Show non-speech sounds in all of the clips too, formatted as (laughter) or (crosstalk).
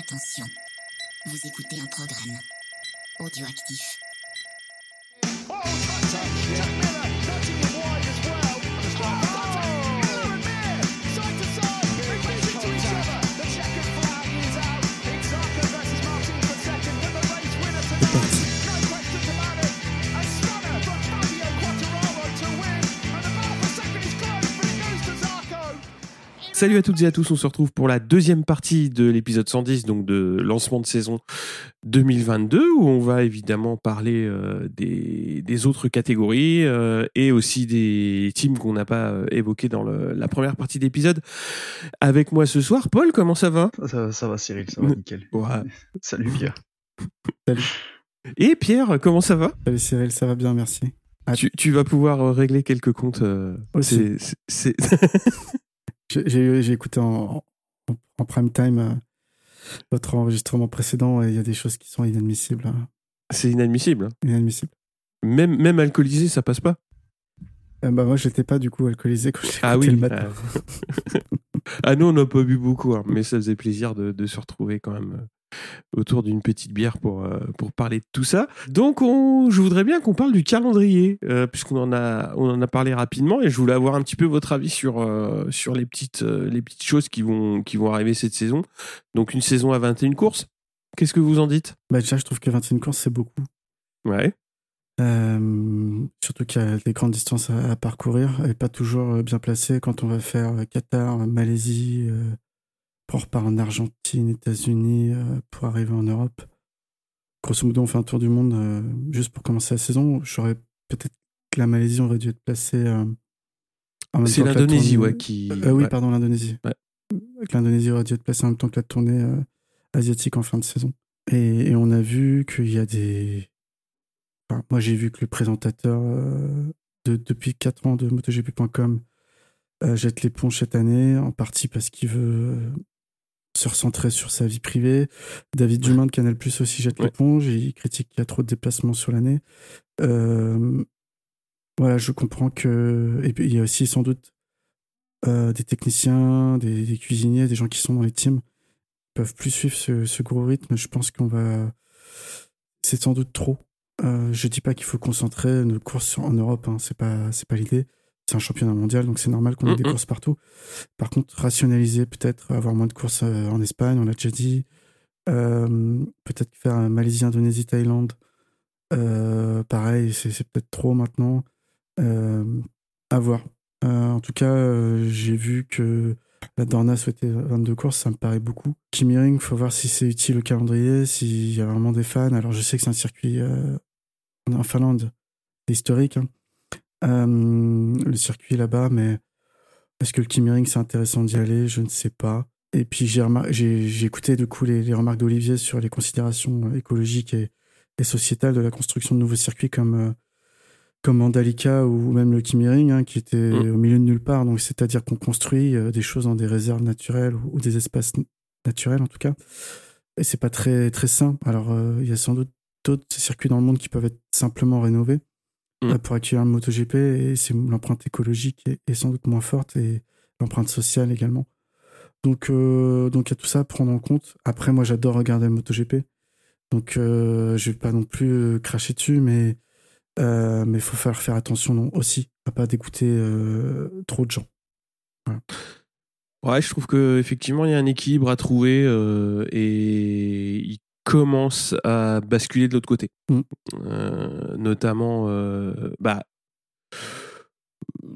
Attention, vous écoutez un programme audioactif. C'est Salut à toutes et à tous, on se retrouve pour la deuxième partie de l'épisode 110, donc de lancement de saison 2022, où on va évidemment parler euh, des, des autres catégories euh, et aussi des teams qu'on n'a pas euh, évoqués dans le- la première partie d'épisode. Avec moi ce soir, Paul, comment ça va? Ça, ça va Cyril, ça va nickel. Ouais. (laughs) Salut Pierre. Et Pierre, comment ça va? Salut Cyril, ça va bien, merci. Tu, tu vas pouvoir régler quelques comptes. euh, Aussi. c'est- c'est- c'est- J'ai- (laughs) J'ai écouté en, en, en prime time euh, votre enregistrement précédent et il y a des choses qui sont inadmissibles. hein. c'est inadmissible. hein. Inadmissibles. Même, même alcoolisé, ça passe pas. Euh, bah, moi, j'étais pas du coup alcoolisé quand j'ai écouté Ah oui. le matin. Ah, (laughs) Ah, nous, on n'a pas bu beaucoup, hein, mais ça faisait plaisir de, de se retrouver quand même euh, autour d'une petite bière pour, euh, pour parler de tout ça. Donc, on, je voudrais bien qu'on parle du calendrier, euh, puisqu'on en a, on en a parlé rapidement, et je voulais avoir un petit peu votre avis sur, euh, sur les, petites, les petites choses qui vont, qui vont arriver cette saison. Donc, une saison à 21 courses. Qu'est-ce que vous en dites? Bah, déjà, je trouve que 21 courses, c'est beaucoup. Ouais. Surtout qu'il y a des grandes distances à, à parcourir et pas toujours bien placées quand on va faire Qatar, Malaisie, pour repart en Argentine, États-Unis, euh, pour arriver en Europe. Grosso modo, on fait un tour du monde euh, juste pour commencer la saison. J'aurais peut-être que la Malaisie aurait dû être placée. euh, en même C'est temps que la l'Indonésie, tournée- ouais, qui. Euh, oui, ouais. pardon, l'Indonésie. Ouais. L'Indonésie aurait dû être placée en même temps que la tournée euh, asiatique en fin de saison. Et, et on a vu qu'il y a des. Enfin, moi, j'ai vu que le présentateur euh, de, depuis 4 ans de MotoGP.com jette l'éponge cette année, en partie parce qu'il veut se recentrer sur sa vie privée. David Dumain de Canal Plus aussi jette Ouais. l'éponge et il critique qu'il y a trop de déplacements sur l'année. Euh, voilà, je comprends que. Et puis, il y a aussi sans doute euh, des techniciens, des, des cuisiniers, des gens qui sont dans les teams peuvent plus suivre ce, ce gros rythme. Je pense qu'on va. C'est sans doute trop. Euh, je dis pas qu'il faut concentrer nos courses en Europe, hein, c'est pas c'est pas l'idée. C'est un championnat mondial, donc c'est normal qu'on ait des Mhm. courses partout. Par contre, rationaliser peut-être, avoir moins de courses euh, en Espagne, on l'a déjà dit. Euh, peut-être faire un Malaisie, Indonésie, Thaïlande. Euh, pareil, c'est peut-être trop maintenant. Euh, à voir. Euh, en tout cas, j'ai vu que la Dorna souhaitait 22 courses, ça me paraît beaucoup. Kimi Ring, faut voir si c'est utile au calendrier, s'il y a vraiment des fans. Alors, je sais que c'est un circuit en Finlande, historique. hein. Euh, le circuit là-bas, mais est-ce que le Kimi Ring, c'est intéressant d'y aller? Je ne sais pas. Et puis, j'ai j'ai écouté du coup les, les remarques d'Olivier sur les considérations euh, écologiques et, et sociétales de la construction de nouveaux circuits comme, euh, comme Mandalika ou même le Kimi Ring, hein, qui était Mm. au milieu de nulle part. Donc, c'est-à-dire qu'on construit euh, des choses dans des réserves naturelles ou, ou des espaces naturels en tout cas. Et c'est pas très, très sain. Alors, euh, il y a sans doute d'autres circuits dans le monde qui peuvent être simplement rénovés Mm. pour accueillir le MotoGP et c'est l'empreinte écologique est, est sans doute moins forte et l'empreinte sociale également. Donc, euh, donc il y a tout ça à prendre en compte. Après, moi, j'adore regarder le MotoGP. Donc, euh, je vais pas non plus euh, cracher dessus, mais euh, mais faut faire faire attention non, aussi à pas dégoûter euh, trop de gens. Ouais, je trouve que effectivement il y a un équilibre à trouver euh, et il commence à basculer de l'autre côté, Mm. Euh, notamment euh, bah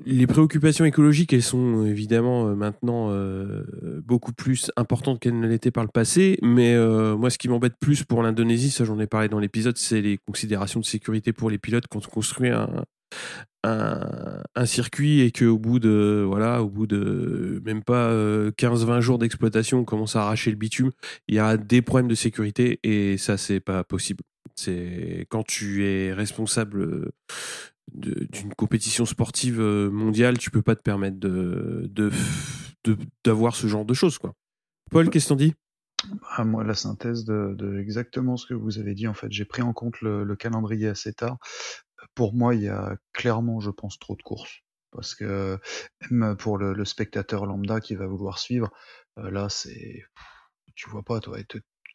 les préoccupations écologiques, elles sont évidemment euh, maintenant euh, beaucoup plus importantes qu'elles ne l'étaient par le passé. Mais moi, ce qui m'embête plus pour l'Indonésie, ça j'en ai parlé dans l'épisode, c'est les considérations de sécurité pour les pilotes quand on construit un, un, circuit et qu'au bout de voilà, au bout de même pas euh, 15-20 jours d'exploitation, on commence à arracher le bitume, il y a des problèmes de sécurité et ça c'est pas possible. C'est quand tu es responsable euh, d'une compétition sportive euh, mondiale, tu peux pas te permettre de d'avoir ce genre de choses quoi. Paul, qu'est-ce que t'en dis? Ah, moi, la synthèse de, exactement ce que vous avez dit, en fait, j'ai pris en compte le calendrier assez tard. Pour moi, il y a clairement, je pense, trop de courses. Parce que même pour le, spectateur lambda qui va vouloir suivre, euh, là, c'est, tu vois pas, toi,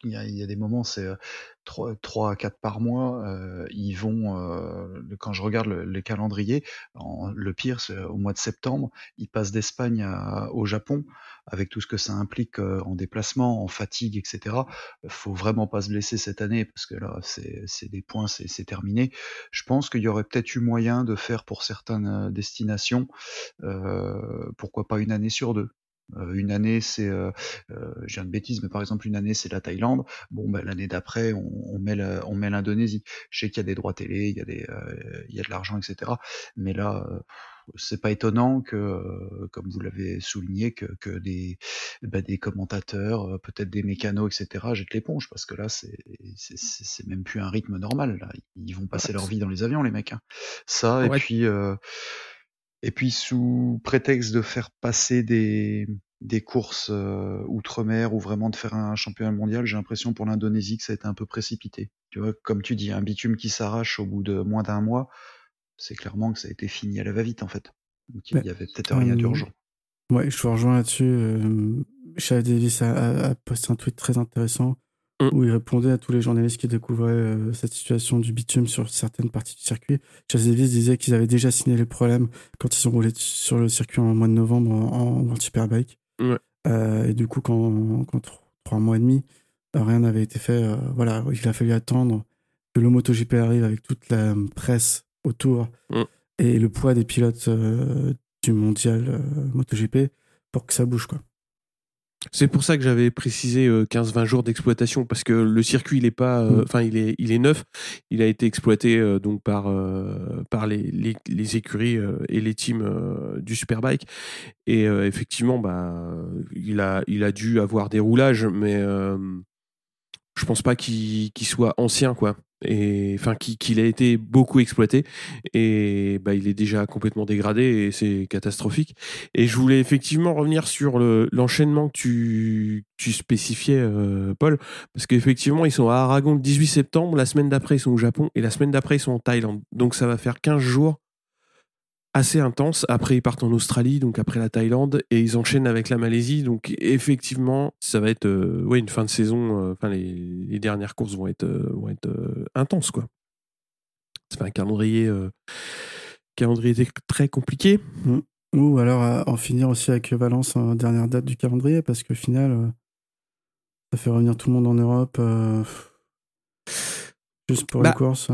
il y, a, il des moments, c'est euh, 3, à 4 par mois. euh, ils vont, euh, le- quand je regarde le, les calendriers, en- le pire, c'est au mois de septembre, ils passent d'Espagne au Japon, avec tout ce que ça implique en déplacement, en fatigue, etc. Faut vraiment pas se blesser cette année, parce que là, c'est des points, c'est terminé. Je pense qu'il y aurait peut-être eu moyen de faire pour certaines destinations, pourquoi pas une année sur deux. Euh, une année, c'est, euh, euh, j'ai une bêtise, mais par exemple, une année, c'est la Thaïlande. Bon, ben, l'année d'après, on, on met la- on met l'Indonésie. Je sais qu'il y a des droits télé, il y a des, euh, il y a de l'argent, etc. Mais là, euh, c'est pas étonnant que, euh, comme vous l'avez souligné, que, que des, bah, des commentateurs, euh, peut-être des mécanos, etc., jettent l'éponge, parce que là, c'est, c'est, c'est même plus un rythme normal. Là. Ils vont passer Ouais, leur vie dans les avions, les mecs. hein. Ça, et puis, euh, et puis sous prétexte de faire passer des, des courses euh, outre-mer ou vraiment de faire un championnat mondial, j'ai l'impression pour l'Indonésie que ça a été un peu précipité. Tu vois, comme tu dis, un bitume qui s'arrache au bout de moins d'un mois, c'est clairement que ça a été fini à la va-vite en fait. Donc il Ouais. y avait peut-être rien Euh, d'urgent. Ouais, je vous rejoins là-dessus. Euh, Davis a, a- a posté un tweet très intéressant Mm. où il répondait à tous les journalistes qui découvraient euh, cette situation du bitume sur certaines parties du circuit. Shia Davis disait qu'ils avaient déjà signé les problèmes quand ils ont roulé sur le circuit en mois de novembre en, en World Superbike. Euh, et du coup, quand, quand tr- trois mois et demi, euh, rien n'avait été fait, euh, voilà, il a fallu attendre que le MotoGP arrive avec toute la presse autour Mm. et le poids des pilotes du mondial MotoGP pour que ça bouge quoi. C'est pour ça que j'avais précisé euh, 15-20 jours d'exploitation parce que le circuit il est pas, euh, Mm. enfin il est il est neuf, il a été exploité euh, donc par euh, par les, les, les écuries euh, et les teams euh, du Superbike. Et euh, effectivement bah il a il a dû avoir des roulages mais euh, je pense pas qu'il qu'il soit ancien quoi et enfin qu'il qu'il a été beaucoup exploité et bah il est déjà complètement dégradé et c'est catastrophique et je voulais effectivement revenir sur le- l'enchaînement que tu, tu spécifiais, euh, Paul, parce qu'effectivement, ils sont à Aragon le 18 septembre, la semaine d'après, ils sont au Japon, et la semaine d'après, ils sont en Thaïlande. Donc ça va faire 15 jours assez intenses. Après, ils partent en Australie, donc après la Thaïlande, et ils enchaînent avec la Malaisie. Donc effectivement, ça va être euh, ouais, une fin de saison, euh, les, les dernières courses vont être, euh, vont être intenses, quoi. C'est un calendrier, calendrier très compliqué. Ou alors en finir aussi avec Valence en dernière date du calendrier parce qu'au final, ça fait revenir tout le monde en Europe juste pour Bah, les courses.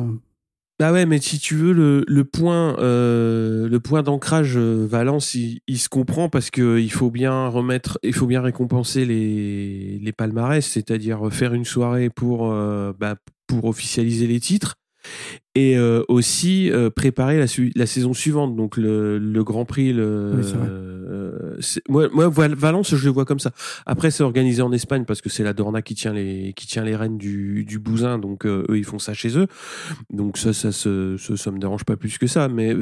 Euh. Bah ouais, mais si tu veux, le, le point, euh, le point d'ancrage euh, Valence, il, il se comprend parce que il faut bien remettre, il faut bien récompenser les, les palmarès, c'est-à-dire faire une soirée pour, euh, bah, pour officialiser les titres et euh, aussi euh, préparer la, la saison suivante, donc le, le Grand Prix. Le, Oui, euh, moi, moi, Val- Valence, je le vois comme ça. Après, c'est organisé en Espagne parce que c'est la Dorna qui tient les, qui tient les rênes du, du bousin, donc euh, eux, ils font ça chez eux. Donc ça, ça, se- ça, ça me dérange pas plus que ça. Mais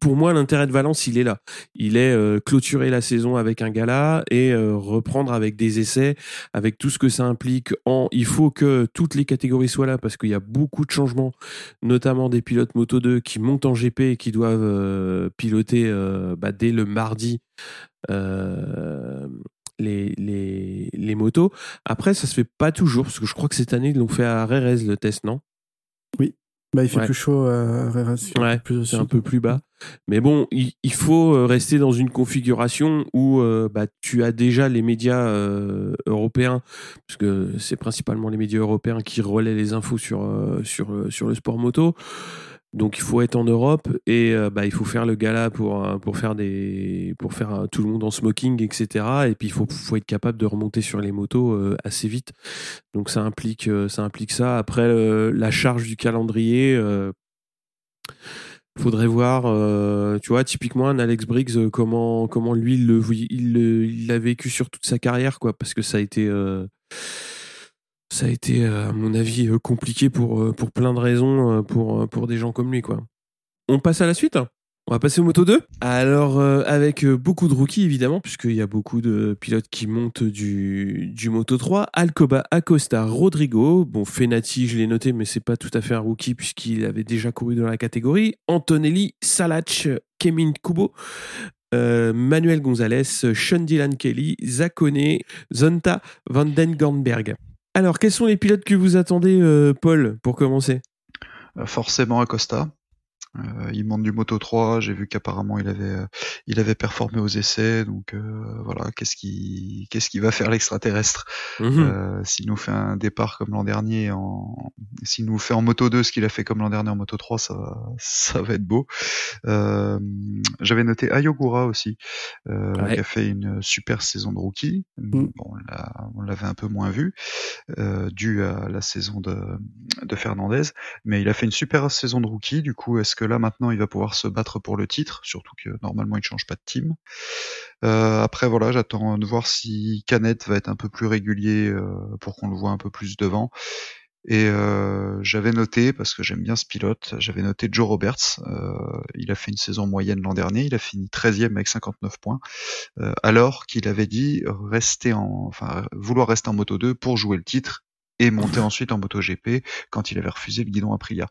pour moi, l'intérêt de Valence, il est là. Il est euh, clôturer la saison avec un gala et euh, reprendre avec des essais, avec tout ce que ça implique. En, il faut que toutes les catégories soient là parce qu'il y a beaucoup de changements, notamment des pilotes Moto 2 qui montent en GP et qui doivent euh, piloter euh, bah, dès le mardi. euh, les, motos. Après, ça se fait pas toujours, parce que je crois que cette année, ils l'ont fait à Rérez, le test, non? Bah, il fait Ouais. plus chaud à Ouais, plus au c'est un peu plus bas. Mais bon, il, il faut euh, rester dans une configuration où euh, bah, tu as déjà les médias euh, européens, parce que c'est principalement les médias européens qui relaient les infos sur, euh, sur, euh, sur le sport moto. Donc il faut être en Europe et euh, bah, il faut faire le gala pour, euh, pour faire, des, pour faire euh, tout le monde en smoking, etc. Et puis il faut, faut être capable de remonter sur les motos assez vite. Donc ça implique, ça implique ça. Après, la charge du calendrier, faudrait voir, tu vois, typiquement un Alex Briggs, comment, comment lui il il l'a vécu sur toute sa carrière, quoi, parce que ça a été, ça a été, euh, à mon avis, euh, compliqué pour, euh, pour plein de raisons, pour, pour des gens comme lui, quoi. On passe à la suite on va passer au Moto 2. Alors, avec beaucoup de rookies, évidemment, puisqu'il y a beaucoup de pilotes qui montent du, du Moto 3. Alcoba, Acosta, Rodrigo. Bon, Fenati, je l'ai noté, mais c'est pas tout à fait un rookie, puisqu'il avait déjà couru dans la catégorie. Antonelli, Salach, Kemin Kubo. Manuel Gonzalez, Sean Dylan Kelly, Zakone, Zonta, Van Den Gornberg. Alors, quels sont les pilotes que vous attendez, euh, Paul, pour commencer? Euh, Forcément Acosta. Euh, il monte du Moto 3. J'ai vu qu'apparemment il avait, euh, il avait performé aux essais. Donc euh, voilà, qu'est-ce qui, qu'est-ce qui va faire l'extraterrestre Mhm. S'il nous fait un départ comme l'an dernier, en... s'il nous fait en Moto 2 ce qu'il a fait comme l'an dernier en Moto 3, ça, va- ça va être beau. J'avais noté Ayogura aussi, Ouais. qui a fait une super saison de rookie. Mm. Bon, on l'a- on l'avait un peu moins vu, euh, dû à la saison de, de Fernandez, mais il a fait une super saison de rookie. Du coup, est-ce que là maintenant il va pouvoir se battre pour le titre, surtout que normalement il change pas de team. Euh, après voilà, j'attends de voir si Canet va être un peu plus régulier euh, pour qu'on le voit un peu plus devant. Et euh, j'avais noté, parce que j'aime bien ce pilote, j'avais noté Joe Roberts. Il a fait une saison moyenne l'an dernier, il a fini 13e avec 59 points, alors qu'il avait dit rester en, enfin, vouloir rester en Moto 2 pour jouer le titre et monter ensuite en Moto GP quand il avait refusé le guidon Aprilia.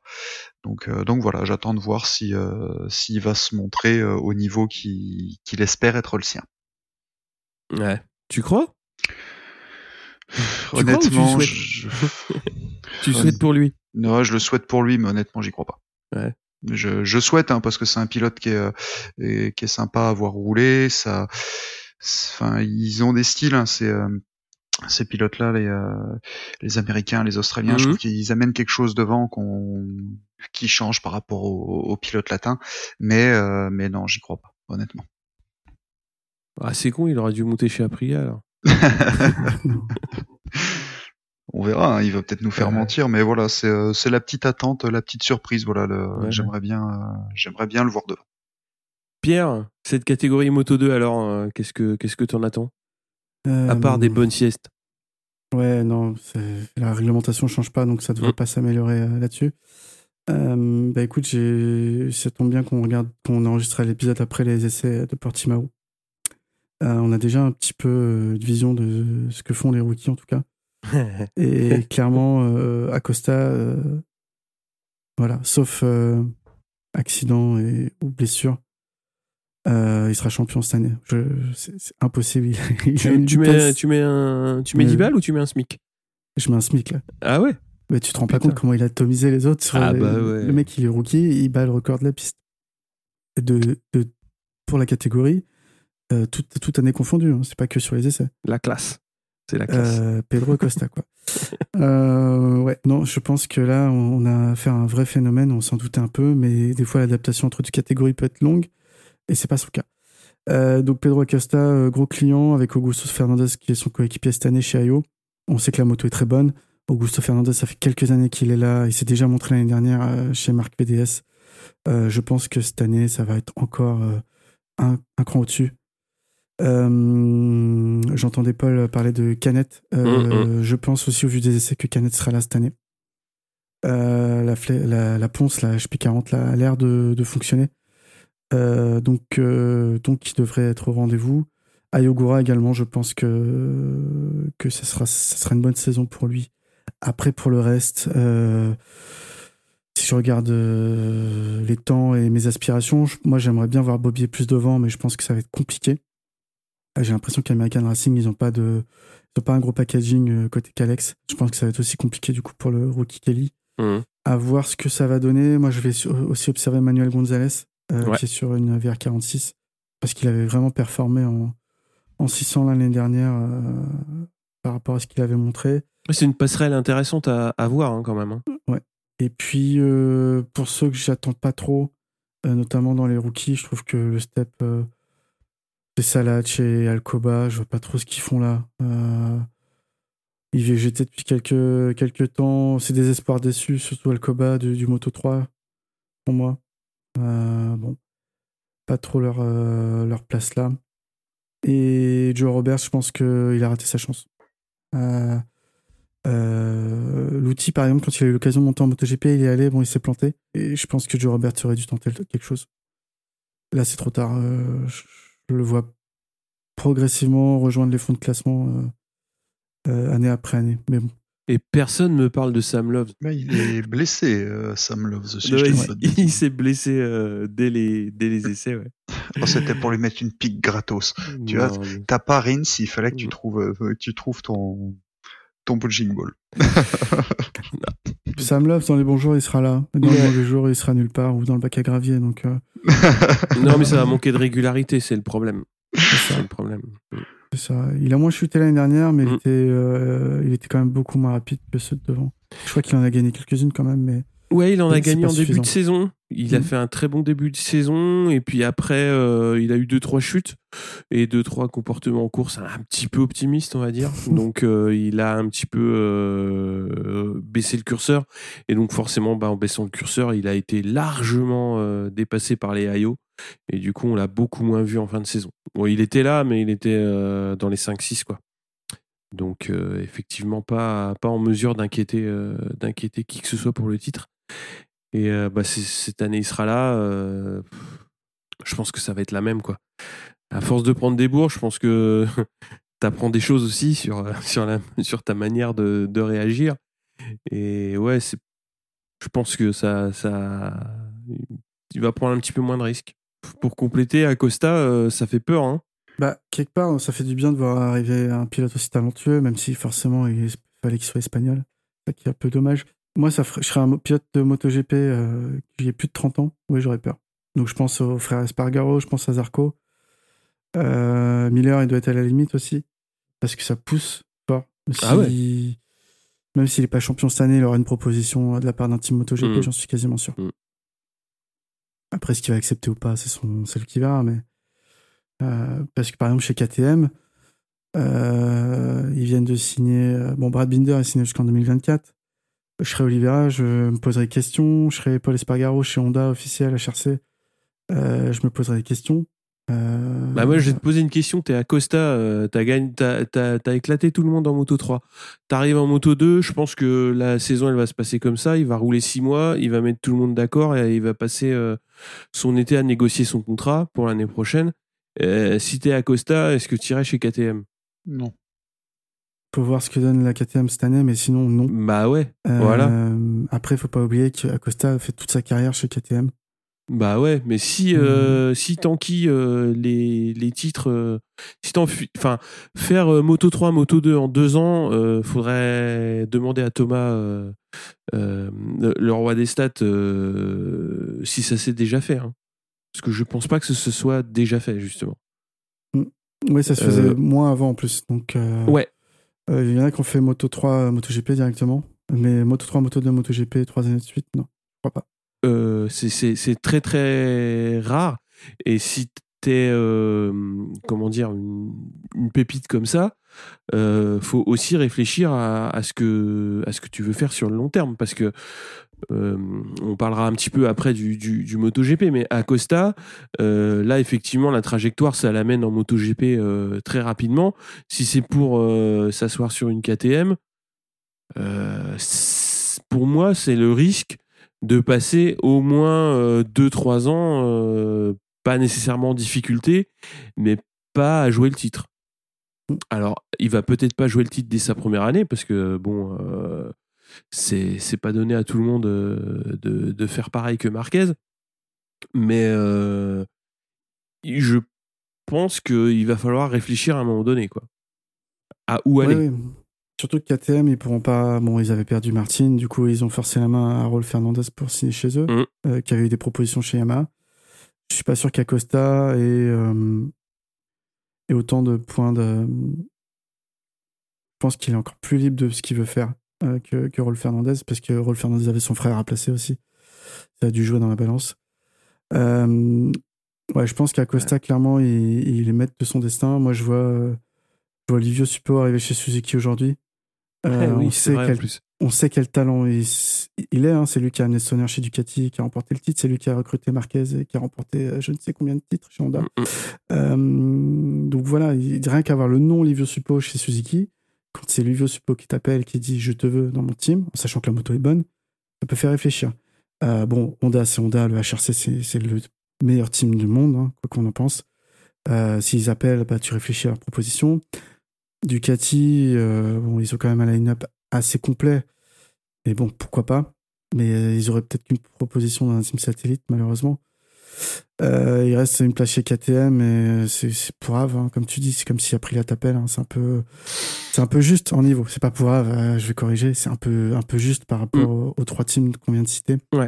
Donc, euh, donc voilà, j'attends de voir si euh, s'il va se montrer euh, au niveau qui- qu'il espère être le sien. Ouais. Tu crois? Tu honnêtement, souhaites je, (laughs) Tu souhaites pour lui? Non, je le souhaite pour lui, mais honnêtement, j'y crois pas. Ouais. Je, je souhaite hein, parce que c'est un pilote qui est euh, qui est sympa à voir rouler. Ça, enfin, ils ont des styles. Hein, c'est euh, ces pilotes-là, les, euh, les Américains, les Australiens, je Mhm. trouve qu'ils amènent quelque chose devant qu'on qui change par rapport aux, aux pilotes latins. Mais euh, mais non, j'y crois pas, honnêtement. Ah, c'est con, il aurait dû monter chez Aprilia alors. (laughs) On verra, hein, il va peut-être nous faire Ouais. mentir, mais voilà, c'est euh, c'est la petite attente, la petite surprise. Voilà, Ouais. j'aimerais bien, euh, j'aimerais bien le voir devant. Pierre, cette catégorie Moto 2, alors, qu'est-ce que qu'est-ce que t'en attends? À part Euh, des bonnes siestes. Ouais, non, la réglementation change pas, donc ça devrait Mm. pas s'améliorer euh, là-dessus. Euh, bah écoute, ça tombe bien qu'on regarde, qu'on enregistre l'épisode après les essais de Portimao. Euh, on a déjà un petit peu euh, de vision de ce que font les rookies en tout cas. (laughs) Et clairement, euh, Acosta, euh, voilà, sauf euh, accident et, ou blessure, euh, il sera champion cette année. C'est, impossible. (laughs) Tu, mets, tu mets un, tu mets Mais- 10 balles ou tu mets un SMIC? Je mets un SMIC là. Ah ouais? Mais tu te rends pas compte comment il a atomisé les autres. sur Ah les- bah ouais. Le mec, il est rookie, il bat le record de la piste. De, de, pour la catégorie, euh, tout, toute année confondue, hein, c'est pas que sur les essais. La classe. C'est la classe. Euh, Pedro Acosta, quoi. (laughs) Euh, ouais, non, je pense que là, on a à un vrai phénomène, on s'en doutait un peu, mais des fois, l'adaptation entre deux catégories peut être longue, et c'est pas son cas. Euh, donc, Pedro Acosta, euh, gros client, avec Augusto Fernandez, qui est son coéquipier cette année chez Ayo. On sait que la moto est très bonne. Augusto Fernandez, ça fait quelques années qu'il est là, il s'est déjà montré l'année dernière euh, chez Marc VDS. Euh, je pense que cette année, ça va être encore euh, un, un cran au-dessus. Euh, J'entendais Paul parler de Canet. Euh, Mm, Je pense aussi, au vu des essais, que Canet sera là cette année. Euh, la, la, la ponce, la HP40, là, a l'air de, de fonctionner. Euh, donc, euh, donc, il devrait être au rendez-vous. Ayogura également, je pense que, que ça, sera, ça sera une bonne saison pour lui. Après, pour le reste, euh, si je regarde euh, les temps et mes aspirations, je- moi j'aimerais bien voir Bobier plus devant, mais je pense que ça va être compliqué. J'ai l'impression qu'American Racing, ils n'ont pas de, ils ont pas un gros packaging côté Calex. Je pense que ça va être aussi compliqué du coup pour le rookie Kelly. Mhm. À voir ce que ça va donner. Moi, je vais aussi observer Manuel Gonzalez, euh, Ouais. qui est sur une VR46, parce qu'il avait vraiment performé en, en 600 l'année dernière euh, par rapport à ce qu'il avait montré. C'est une passerelle intéressante à, à voir hein, quand même. hein. Et puis, euh, pour ceux que j'attends pas trop, euh, notamment dans les rookies, je trouve que le step euh, de Salah et Alcoba, je vois pas trop ce qu'ils font là. Euh, ils végétaient depuis quelques, quelques temps. C'est des espoirs déçus, surtout Alcoba du, du Moto 3, pour moi. Euh, bon, pas trop leur, euh, leur place là. Et Joe Roberts, je pense qu'il a raté sa chance. Euh, L'outil, par exemple, quand il a eu l'occasion de monter en MotoGP, il est allé, bon, il s'est planté. Et je pense que Joe Roberts aurait dû tenter quelque chose. Là, c'est trop tard. Je, le vois progressivement rejoindre les fonds de classement année après année. Mais Et personne me parle de Sam Love. Mais il est blessé, euh, Sam Loves aussi. Non, je te il (laughs) s'est- il blessé euh, dès, les, dès les essais. Ouais. Oh, C'était pour lui mettre une pique gratos. Tu vois, Non, mais- T'as pas Rins, il fallait que tu Mm. trouves, euh, tu trouves ton, ton punching ball. (laughs) Sam Love, dans les bons jours, il sera là. Dans les mauvais jours, il sera nulle part ou dans le bac à gravier. Donc, euh, (laughs) Non, mais ça va manquer de régularité, c'est le problème. c'est le problème. C'est ça. Il a moins chuté l'année dernière, mais il, Mm. était, euh, il était quand même beaucoup moins rapide que ceux de devant. Je crois qu'il en a gagné quelques-unes quand même, mais Ouais, il en a gagné en début de saison. Il a Mhm. fait un très bon début de saison et puis après euh, il a eu deux trois chutes et deux trois comportements en course un petit peu optimistes on va dire. (laughs) donc euh, il a un petit peu euh, baissé le curseur et donc forcément bah, en baissant le curseur il a été largement dépassé par les IO et du coup on l'a beaucoup moins vu en fin de saison. Bon, il était là mais il était dans les 5-6 quoi. Donc effectivement pas pas en mesure d'inquiéter d'inquiéter qui que ce soit pour le titre. Et euh, bah, cette année, il sera là. euh, je pense que ça va être la même. quoi. À force de prendre des bourres, je pense que (laughs) tu apprends des choses aussi sur, euh, sur, (laughs) ta manière de, réagir. Et ouais, je pense que ça, ça. Il va prendre un petit peu moins de risques. Pour compléter, Acosta, ça fait peur. Hein. bah, quelque part, ça fait du bien de voir arriver un pilote aussi talentueux, même si forcément il fallait qu'il soit espagnol. C'est un peu dommage. Moi, ça ferait- je serais un pilote de MotoGP euh, qui ait plus de 30 ans. Oui, j'aurais peur. Donc, je pense aux frères Espargaro, je pense à Zarco. Euh, Miller, il doit être à la limite aussi. Parce que ça pousse fort. Si- Ah ouais. Même s'il n'est pas champion cette année, il aura une proposition de la part d'un team MotoGP, Mm. j'en suis quasiment sûr. Mm. Après, ce qu'il va accepter ou pas, c'est son, c'est le qui verra. Mais euh, parce que par exemple chez KTM, euh, ils viennent de signer. Bon, Brad Binder est signé jusqu'en 2024. Je serais Oliveira, je me poserais des questions. Je serais Paul Espargaro chez Honda officiel HRC. Euh, je me poserais des questions. Euh, Bah moi, je vais te poser une question. T'es à Costa, euh, t'as gagné, t'as, t'as- t'as éclaté tout le monde en moto 3. T'arrives en moto 2, je pense que la saison, elle va se passer comme ça. Il va rouler 6 mois, il va mettre tout le monde d'accord et il va passer euh, son été à négocier son contrat pour l'année prochaine. Euh, si t'es à Costa, est-ce que tu irais chez KTM Non. Faut voir ce que donne la KTM cette année, mais sinon non. Bah ouais, Euh, voilà. Après, faut pas oublier qu'Acosta a fait toute sa carrière chez KTM. Bah ouais, mais si Mmh. euh, si t'enquilles euh, les, les titres, si enfin faire Moto 3, Moto 2 en deux ans, faudrait demander à Thomas, le roi des stats, si ça s'est déjà fait. hein. Parce que je pense pas que ce se soit déjà fait justement. Oui, ça se faisait moins avant en plus. Donc, Ouais. Euh, il y en a qui ont fait Moto 3, MotoGP directement. Mais Moto 3, Moto 2, MotoGP, trois années de suite, non. Je crois pas. Euh, c'est- très très rare. Et si t'es euh, comment dire une, pépite comme ça, faut aussi réfléchir à ce que à ce que tu veux faire sur le long terme parce que euh, on parlera un petit peu après du, MotoGP, mais à Costa, euh, là effectivement la trajectoire ça l'amène en MotoGP euh, très rapidement. Si c'est pour euh, s'asseoir sur une KTM, pour moi c'est le risque de passer au moins 2-3 ans, pas nécessairement en difficulté, mais pas à jouer le titre. Alors, il va peut-être pas jouer le titre dès sa première année, parce que, bon, c'est c'est pas donné à tout le monde euh, de, de faire pareil que Marquez, mais euh, je pense qu'il va falloir réfléchir à un moment donné, quoi. À où aller. Ouais, ouais. Surtout que KTM, ils pourront pas. Bon, ils avaient perdu Martin, du coup, ils ont forcé la main à Raul Fernandez pour signer chez eux, Mm. euh, qui avait eu des propositions chez Yamaha. Je suis pas sûr qu'Acosta ait, euh, ait autant de points de. Je pense qu'il est encore plus libre de ce qu'il veut faire euh, que, que Raul Fernandez, parce que Raul Fernandez avait son frère à placer aussi. Ça a dû jouer dans la balance. Euh, ouais, je pense qu'Acosta, clairement, il, il est maître de son destin. Moi, je vois, je vois Livio Suppo arriver chez Suzuki aujourd'hui. Euh, oui, on, sait vrai, quel, on sait quel talent il, il est. hein. C'est lui qui a amené Sonner chez Ducati, qui a remporté le titre. C'est lui qui a recruté Marquez et qui a remporté je ne sais combien de titres chez Honda. Mm, mm. Euh, donc voilà, il, rien qu'avoir le nom Livio Suppo chez Suzuki, quand c'est Livio Suppo qui t'appelle, qui dit je te veux dans mon team, en sachant que la moto est bonne, ça peut faire réfléchir. Euh, bon, Honda, c'est Honda, le HRC, c'est le meilleur team du monde, hein, quoi qu'on en pense. Euh, S'ils appellent, bah, tu réfléchis à leur proposition. Ducati, euh, bon, ils ont quand même un line-up assez complet. Mais bon, pourquoi pas Mais ils auraient peut-être qu'une proposition d'un team satellite, malheureusement. Euh, il reste une place chez KTM et c'est pourrave, hein. comme tu dis, c'est comme s'il a pris la tapelle. hein. C'est un peu, c'est un peu juste en niveau. C'est pas pourrave, euh, je vais corriger. C'est un peu, un peu juste par rapport aux, aux trois teams qu'on vient de citer. Ouais.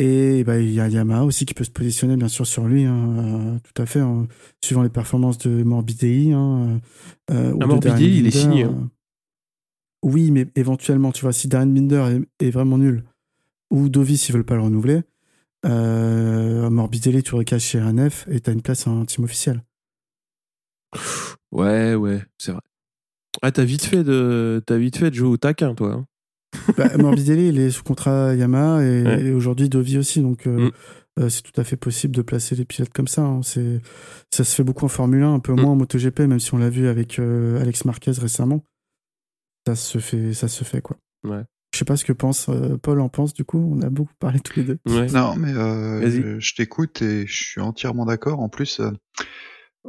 Et bah, il y a Yamaha aussi qui peut se positionner bien sûr sur lui, hein, euh, tout à fait, hein, suivant les performances de Morbidelli. Hein, euh, ou Ah, de Morbidelli, il est signé, hein. euh. Oui, mais éventuellement, tu vois, si Darren Binder est, est vraiment nul, ou Dovis, ils veulent pas le renouveler, euh, Morbidelli, tu recaches chez RNF et t'as une place en team officiel. Ouais, ouais, c'est vrai. Ah, t'as vite fait de, t'as vite fait de jouer au taquin, toi. hein. (laughs) Bah, Morbidelli, il est sous contrat Yamaha et, Ouais. et aujourd'hui Dovi aussi, donc euh, Mm. euh, c'est tout à fait possible de placer les pilotes comme ça. hein. C'est, ça se fait beaucoup en Formule 1, un peu Mm. moins en MotoGP, même si on l'a vu avec euh, Alex Marquez récemment. Ça se fait, ça se fait quoi. Ouais. Je sais pas ce que pense euh, Paul en pense du coup. On a beaucoup parlé tous les deux. Ouais. Non, mais euh, Vas-y. je, je t'écoute et je suis entièrement d'accord. En plus, euh,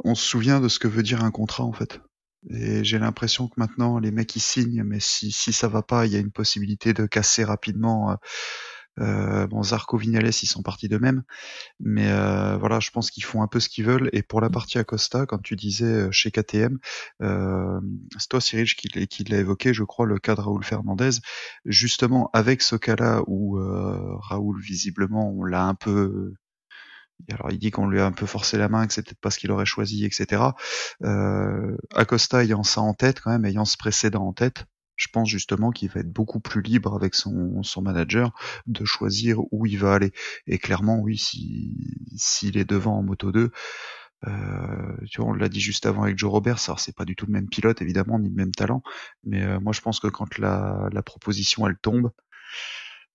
on se souvient de ce que veut dire un contrat, en fait. Et j'ai l'impression que maintenant, les mecs, ils signent, mais si, si ça va pas, il y a une possibilité de casser rapidement. Euh, bon, Zarco Vignales, ils sont partis d'eux-mêmes. Mais euh, voilà, je pense qu'ils font un peu ce qu'ils veulent. Et pour la partie Acosta, quand tu disais euh, chez KTM, euh, c'est toi, Cyril, qui, l'a- évoqué, je crois, le cas de Raoul Fernandez. Justement, avec ce cas-là où euh, Raoul, visiblement, on l'a un peu... Alors, il dit qu'on lui a un peu forcé la main, que c'est peut-être pas ce qu'il aurait choisi, etc. Acosta ayant ça en tête, quand même, ayant ce précédent en tête, je pense justement qu'il va être beaucoup plus libre avec son, son manager de choisir où il va aller. Et clairement, oui, si s'il est devant en moto 2, euh, tu vois, on l'a dit juste avant avec Joe Roberts, alors c'est pas du tout le même pilote évidemment, ni le même talent, mais euh, moi je pense que quand la, la proposition elle tombe,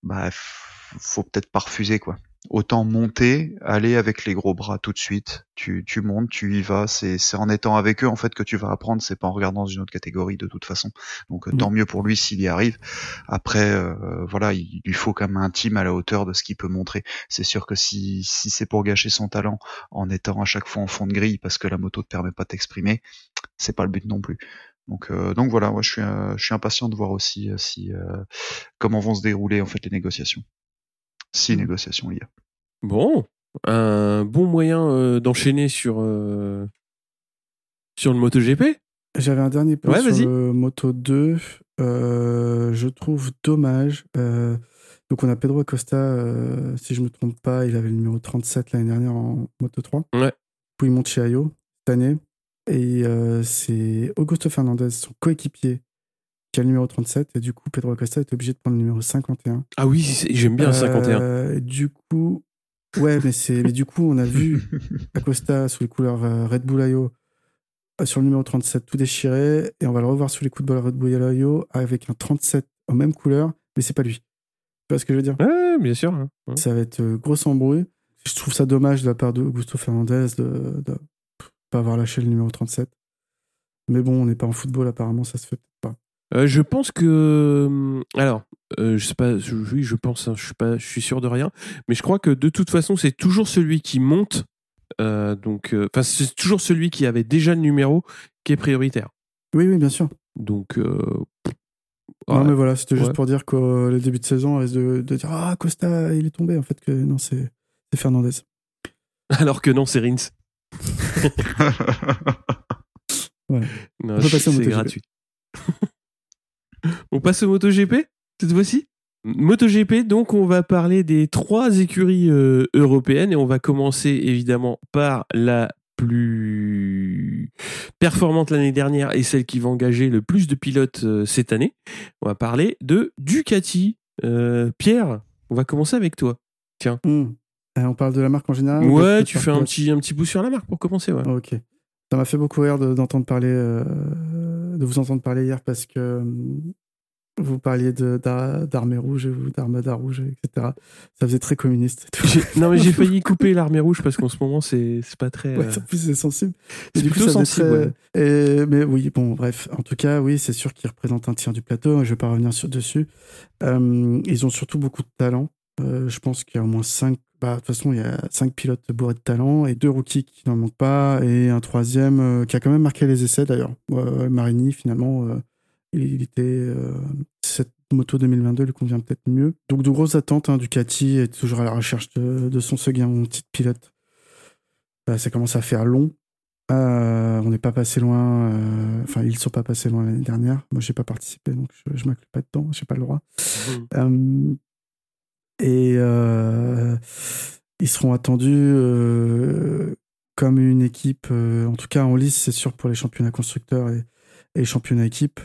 bah faut peut-être pas refuser quoi. Autant monter, aller avec les gros bras tout de suite. Tu, tu montes, tu y vas. C'est, c'est en étant avec eux en fait que tu vas apprendre. C'est pas en regardant dans une autre catégorie de toute façon. Donc euh, tant mieux pour lui s'il y arrive. Après, euh, voilà, il il lui faut quand même un team à la hauteur de ce qu'il peut montrer. C'est sûr que si, si c'est pour gâcher son talent en étant à chaque fois en fond de grille parce que la moto te permet pas de t'exprimer, c'est pas le but non plus. Donc, euh, donc voilà, moi je suis, euh, je suis impatient de voir aussi si euh, comment vont se dérouler en fait les négociations. Si Mhm. négociations il y a. Bon, un bon moyen euh, d'enchaîner sur euh, sur le MotoGP? J'avais un dernier point Ouais, sur le Moto 2. Euh, je trouve dommage. euh, donc, on a Pedro Acosta, euh, si je me trompe pas, il avait le numéro 37 l'année dernière en Moto 3. Ouais. Puis il monte chez Ayo cette année. Et euh, c'est Augusto Fernandez, son coéquipier, qui a le numéro 37. Et du coup, Pedro Acosta est obligé de prendre le numéro 51. Ah oui, j'aime bien le 51. Euh, du coup, ouais, mais c'est, mais du coup, on a vu (laughs) Acosta sous les couleurs euh, Red Bull Ayo euh, sur le numéro 37 tout déchiré et on va le revoir sous les coups de bol Red Bull Ayo avec un 37 aux mêmes couleurs, mais c'est pas lui. Tu vois ce que je veux dire? Ouais, bien sûr. hein. Ouais. Ça va être grosse embrouille. Je trouve ça dommage de la part de Augusto Fernandez de, de pas avoir lâché le numéro 37. Mais bon, on n'est pas en football apparemment, ça se fait peut-être pas. Euh, je pense que hum, alors euh, je sais pas je- oui je pense hein, je suis pas je suis sûr de rien mais je crois que de toute façon c'est toujours celui qui monte euh, donc euh, enfin c'est toujours celui qui avait déjà le numéro qui est prioritaire Oui, oui, bien sûr. donc euh, Non, ouais. mais voilà, c'était juste pour dire que le début de saison, on risque de, de dire Ah, Costa, il est tombé. En fait, que non, c'est c'est Fernandez. (laughs) alors que non c'est Rins (laughs) Voilà. Non, c'est gratuit (laughs) on passe au MotoGP cette fois-ci? MotoGP, donc on va parler des trois écuries euh, européennes et on va commencer évidemment par la plus performante l'année dernière et celle qui va engager le plus de pilotes euh, cette année. On va parler de Ducati. Euh, Pierre, on va commencer avec toi. Hmm. Euh, on parle de la marque en général ou ouais, tu fais un petit, un petit bout sur la marque pour commencer. Ouais. Ok. Ça m'a fait beaucoup rire de- d'entendre parler, de vous entendre parler hier parce que euh, vous parliez d'armée rouge ou d'armada rouge, etc. Ça faisait très communiste. tout. Non mais j'ai (laughs) failli couper l'armée rouge parce qu'en ce moment c'est c'est pas très. Ouais, euh, en plus, c'est sensible. C'est du coup, plutôt faisait sensible, très- et- mais oui, bon, bref. En tout cas, oui, c'est sûr qu'ils représentent un tiers du plateau. Je vais pas revenir sur dessus. Euh, ils ont surtout beaucoup de talent. Euh, je pense qu'il y a au moins cinq. Bah, de toute façon, il y a cinq pilotes bourrés de talent et deux rookies qui n'en manquent pas et un troisième euh, qui a quand même marqué les essais d'ailleurs. Euh, Marini, finalement, euh, il, était euh, cette- moto 2022 lui convient peut-être mieux. Donc de grosses attentes, hein, Ducati est toujours à la recherche de, de son second titre pilote. Euh, ça commence à faire long. On n'est pas passé loin. Enfin, ils sont pas passés loin l'année dernière. Moi, j'ai pas participé, donc je, je m'inclus pas dedans. J'ai pas le droit. Euh, et euh, ils seront attendus euh, comme une équipe, euh, en tout cas en lice, c'est sûr pour les championnats constructeurs et, et les championnats équipes,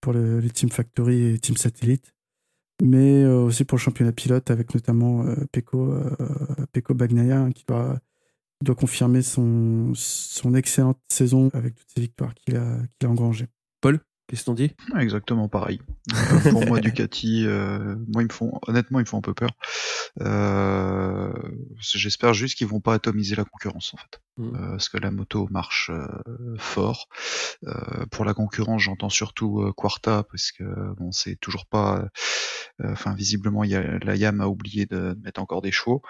pour le- les Team Factory et Team Satellite, mais aussi pour le championnat pilote avec notamment euh, Peko, euh, Peko Bagnaia hein, qui doit, doit confirmer son, son excellente saison avec toutes ces victoires qu'il a, qu'il a engrangées. Qu'est-ce qu'on dit Exactement pareil. Euh, pour moi, (laughs) Ducati, euh, moi, ils me font, honnêtement, ils me font un peu peur. Euh, J'espère juste qu'ils vont pas atomiser la concurrence, en fait. Mm. Euh, parce que la moto marche euh, fort. Euh, pour la concurrence, j'entends surtout euh, Quarta, parce que bon, c'est toujours pas. euh, Enfin, visiblement, il y a, la YAM a oublié de mettre encore des chevaux.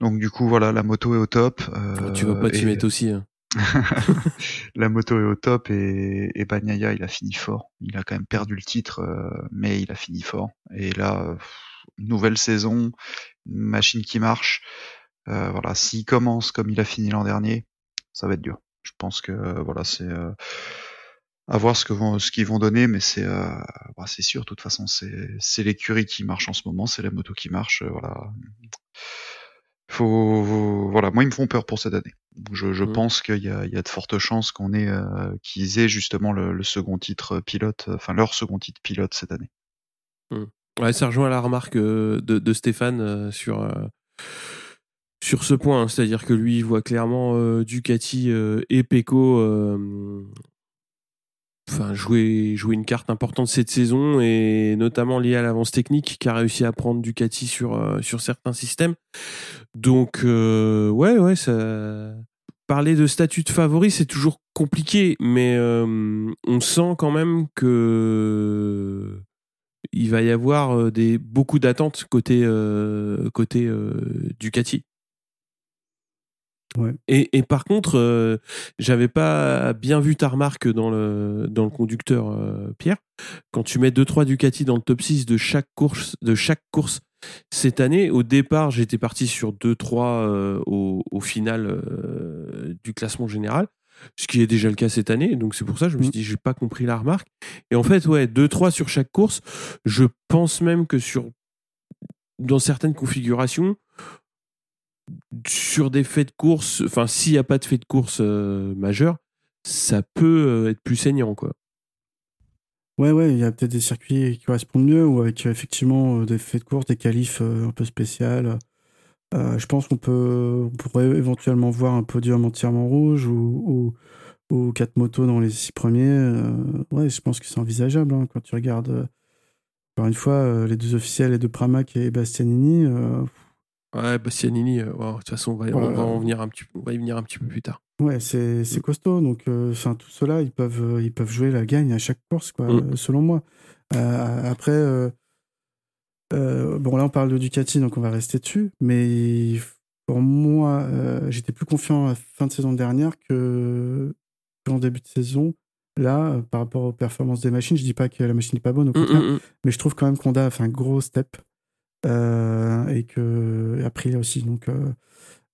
Donc du coup, voilà, la moto est au top. euh, Tu vas pas t'y et- mettre aussi. hein. (laughs) la moto est au top et, et Bagnaia, il a fini fort. Il a quand même perdu le titre, euh, mais il a fini fort. Et là, nouvelle saison, machine qui marche. Euh, voilà, s'il commence comme il a fini l'an dernier, ça va être dur. Je pense que euh, voilà, c'est euh, à voir ce que vont, ce qu'ils vont donner, mais c'est euh, bah, c'est sûr. De toute façon, c'est c'est l'écurie qui marche en ce moment, c'est la moto qui marche. voilà. Faut, voilà, moi ils me font peur pour cette année. Je, je Mhm. pense qu'il y a, il y a de fortes chances qu'on ait, euh, qu'ils aient justement le, le second titre pilote, enfin leur second titre pilote cette année. Ouais, ça rejoint la remarque euh, de, de Stéphane euh, sur, euh, sur ce point. hein. C'est-à-dire que lui, il voit clairement euh, Ducati euh, et Pecco euh, enfin, jouer, jouer une carte importante cette saison et notamment liée à l'avance technique qui a réussi à prendre Ducati sur, euh, sur certains systèmes. Donc, euh, ouais, ouais, ça. Parler de statut de favori, c'est toujours compliqué, mais euh, on sent quand même que il va y avoir euh, des, beaucoup d'attentes côté, euh, côté euh, Ducati. Ouais. Et, et par contre, euh, j'avais pas bien vu ta remarque dans le, dans le conducteur, euh, Pierre. Quand tu mets 2-3 Ducati dans le top 6 de chaque course, de chaque course cette année, au départ, j'étais parti sur 2-3 euh, au, au final euh, du classement général, ce qui est déjà le cas cette année. Donc c'est pour ça que je me suis dit, j'ai pas compris la remarque. Et en fait, ouais, 2-3 sur chaque course. Je pense même que sur dans certaines configurations, sur des faits de course, enfin, s'il n'y a pas de fait de course euh, majeur, ça peut euh, être plus saignant, quoi. Ouais, ouais, il y a peut-être des circuits qui correspondent mieux ou avec effectivement euh, des faits de course, des qualifs euh, un peu spéciales. Je pense qu'on peut, on pourrait éventuellement voir un podium entièrement rouge ou, quatre motos dans les six premiers. Euh, ouais, je pense que c'est envisageable hein, quand tu regardes. encore une fois, les deux officiels, les deux Pramac et Bastianini. Ouais, Bastianini, euh, wow, de toute façon, on va, on va en venir un petit, on va y venir un petit peu plus tard. Ouais, c'est c'est costaud. Donc, euh, tout cela, ils peuvent, euh, ils peuvent jouer la gagne à chaque course, quoi, Mm. euh, selon moi. Euh, après, euh, bon, là, on parle de Ducati, donc on va rester dessus. Mais pour moi, j'étais plus confiant à la fin de saison dernière que qu'en début de saison. Là, par rapport aux performances des machines, je dis pas que la machine n'est pas bonne, au Hum, contraire, hum, hum. mais je trouve quand même qu'Honda a fait un gros step. Euh, et que Aprilia aussi. Donc, euh,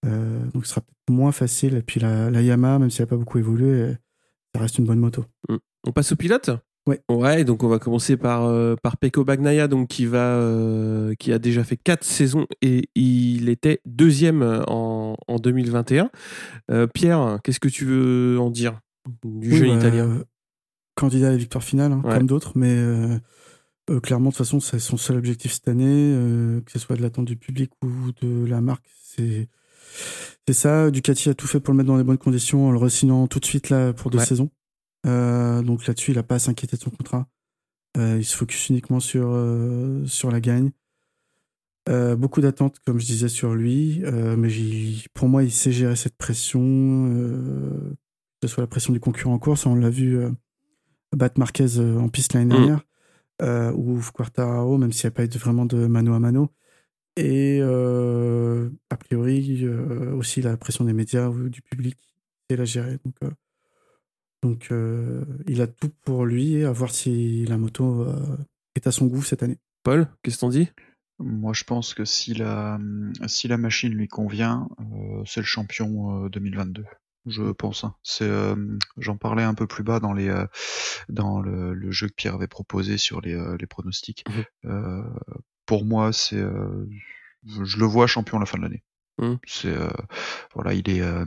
euh, donc, ce sera peut-être moins facile. Et puis, la, la Yamaha, même si elle n'a pas beaucoup évolué, ça reste une bonne moto. On passe au pilote? Ouais. Ouais, donc on va commencer par, euh, par Pecco Bagnaia, donc qui, va, euh, qui a déjà fait quatre saisons et il était deuxième en, en 2021. Euh, Pierre, qu'est-ce que tu veux en dire du Oui, jeune bah, italien? Candidat à la victoire finale, hein, Ouais. comme d'autres, mais euh, clairement, de toute façon, c'est son seul objectif cette année, euh, que ce soit de l'attente du public ou de la marque. C'est c'est ça. Ducati a tout fait pour le mettre dans les bonnes conditions en le re-signant tout de suite là pour deux Ouais. saisons. Euh, donc là-dessus, il n'a pas à s'inquiéter de son contrat. Euh, il se focus uniquement sur, euh, sur la gagne. Euh, beaucoup d'attentes, comme je disais, sur lui. Euh, mais pour moi, il sait gérer cette pression, euh, que ce soit la pression du concurrent en course. On l'a vu euh, battre Marquez en piste l'année Mm. dernière, euh, ou Quartararo, même s'il n'y a pas eu vraiment de mano à mano. Et euh, a priori, euh, aussi la pression des médias ou du public, c'est la gérer. Donc, euh, donc euh, il a tout pour lui, à voir si la moto euh, est à son goût cette année. Paul, qu'est-ce que t'en dis? Moi, je pense que si la, si la machine lui convient, euh, c'est le champion euh, 2022. Je pense. hein. C'est, euh, j'en parlais un peu plus bas dans les, euh, dans le, le jeu que Pierre avait proposé sur les, euh, les pronostics. Mhm. Euh, pour moi, c'est, euh, je, je le vois champion à la fin de l'année. Mhm. C'est, euh, voilà, il est, euh,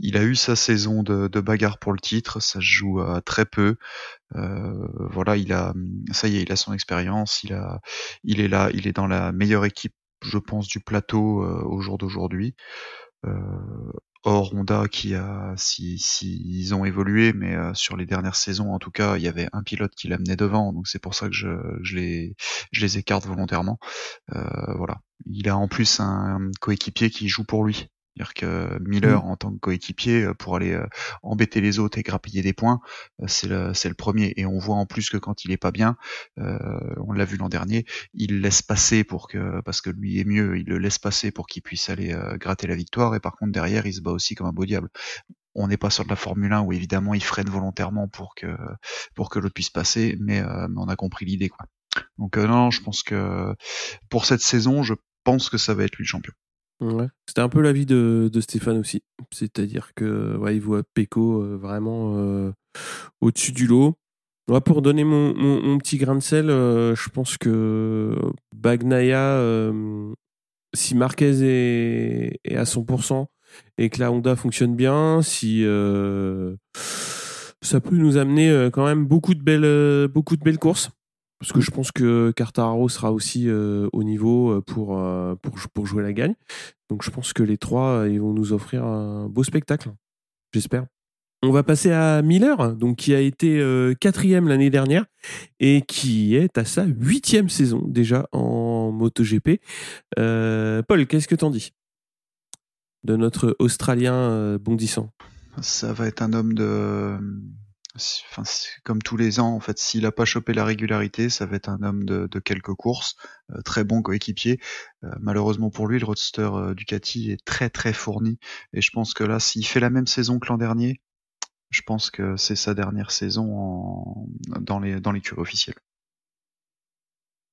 il a eu sa saison de, de bagarre pour le titre. Ça se joue à très peu. Euh, voilà, il a, ça y est, il a son expérience. Il a, il est là, il est dans la meilleure équipe, je pense, du plateau euh, au jour d'aujourd'hui. Euh, Or Honda qui a, si, si ont évolué, mais euh, sur les dernières saisons en tout cas, il y avait un pilote qui l'amenait devant, donc c'est pour ça que je, je les, je les écarte volontairement. Euh, voilà, il a en plus un coéquipier qui joue pour lui. C'est-à-dire que Miller en tant que coéquipier euh, pour aller euh, embêter les autres et grappiller des points, euh, c'est le, c'est le premier. Et on voit en plus que quand il est pas bien, euh, on l'a vu l'an dernier, il laisse passer pour que parce que lui est mieux, il le laisse passer pour qu'il puisse aller euh, gratter la victoire. Et par contre derrière, il se bat aussi comme un beau diable. On n'est pas sur de la Formule 1 où évidemment il freine volontairement pour que pour que l'autre puisse passer, mais, euh, mais on a compris l'idée quoi. Donc non, je pense que pour cette saison, je pense que ça va être lui le champion. Ouais. C'était un peu l'avis de, de Stéphane aussi. C'est-à-dire que ouais, il voit Peko euh, vraiment euh, au-dessus du lot. Ouais, pour donner mon, petit grain de sel, euh, je pense que Bagnaia, si Marquez est, à 100% et que la Honda fonctionne bien, si ça peut nous amener quand même beaucoup de belles courses. Parce que je pense que Cartararo sera aussi euh, au niveau euh, pour, euh, pour, jouer la gagne. Donc je pense que les trois, ils vont nous offrir un beau spectacle. J'espère. On va passer à Miller, donc qui a été quatrième l'année dernière et qui est à sa huitième saison déjà en MotoGP. Paul, qu'est-ce que t'en dis de notre Australien bondissant? Ça va être un homme de comme tous les ans, en fait, s'il a pas chopé la régularité, ça va être un homme de, quelques courses, euh, très bon coéquipier. Euh, malheureusement pour lui, le roadster euh, Ducati est très très fourni, et je pense que là, s'il fait la même saison que l'an dernier, je pense que c'est sa dernière saison dans les dans officielle.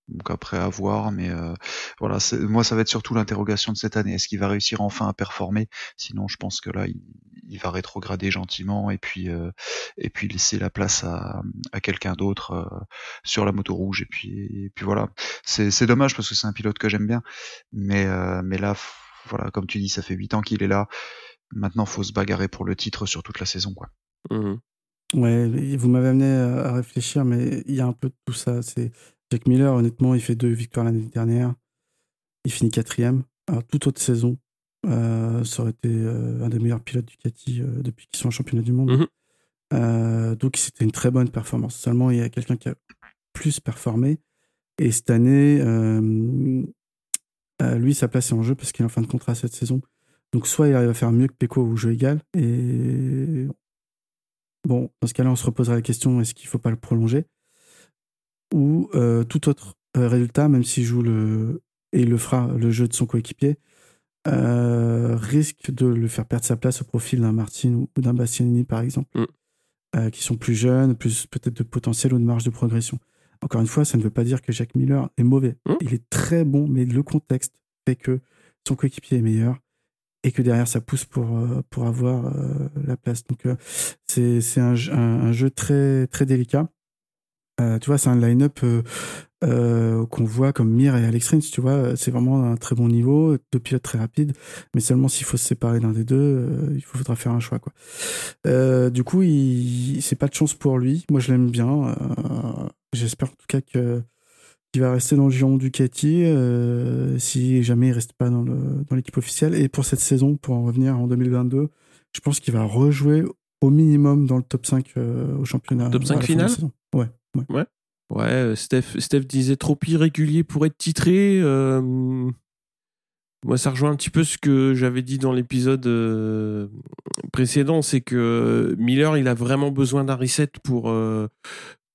Donc après à voir, mais euh, voilà, c'est- moi ça va être surtout l'interrogation de cette année. Est-ce qu'il va réussir enfin à performer? Sinon, je pense que là, il, il va rétrograder gentiment et puis euh, et puis laisser la place à, à quelqu'un d'autre euh, sur la moto rouge. Et puis et puis voilà, c'est c'est dommage parce que c'est un pilote que j'aime bien, mais euh, mais là, voilà, comme tu dis, ça fait huit ans qu'il est là. Maintenant, faut se bagarrer pour le titre sur toute la saison, quoi. Mhm. Ouais, vous m'avez amené à à réfléchir, mais il y a un peu de tout ça. C'est Jack Miller, honnêtement, il fait deux victoires l'année dernière. Il finit quatrième. Alors, toute autre saison, euh, ça aurait été euh, un des meilleurs pilotes Ducati euh, depuis qu'ils sont en championnat du monde. Mhm. Euh, donc, c'était une très bonne performance. Seulement, il y a quelqu'un qui a plus performé. Et cette année, lui, sa place est en jeu parce qu'il est en fin de contrat cette saison. Donc, soit il arrive à faire mieux que Pecco au jeu égal. Et bon, dans ce cas-là, on se reposera la question est-ce qu'il ne faut pas le prolonger? Ou euh, tout autre euh, résultat, même s'il joue le. et il le fera le jeu de son coéquipier, euh, risque de le faire perdre sa place au profil d'un Martin ou d'un Bastianini, par exemple, Mm. euh, qui sont plus jeunes, plus peut-être de potentiel ou de marge de progression. Encore une fois, ça ne veut pas dire que Jack Miller est mauvais. Mm. Il est très bon, mais le contexte fait que son coéquipier est meilleur et que derrière ça pousse pour, euh, pour avoir euh, la place. Donc euh, c'est c'est un, jeu- un, un jeu très, très délicat. Euh, tu vois, c'est un line-up euh, euh, qu'on voit comme Mir et Alex Rins, tu vois, c'est vraiment un très bon niveau, deux pilotes très rapides, mais seulement s'il faut se séparer l'un des deux, il faudra faire un choix. Quoi. Du coup, il, c'est pas de chance pour lui. Moi, je l'aime bien. J'espère en tout cas que qu'il va rester dans le giron Ducati euh, si jamais il reste pas dans le dans l'équipe officielle. Et pour cette saison, pour en revenir en 2022, je pense qu'il va rejouer au minimum dans le top 5 euh, au championnat. Top 5 à la Ouais, euh, Steph, disait trop irrégulier pour être titré. euh, moi, ça rejoint un petit peu ce que j'avais dit dans l'épisode euh, précédent, c'est que Miller, il a vraiment besoin d'un reset pour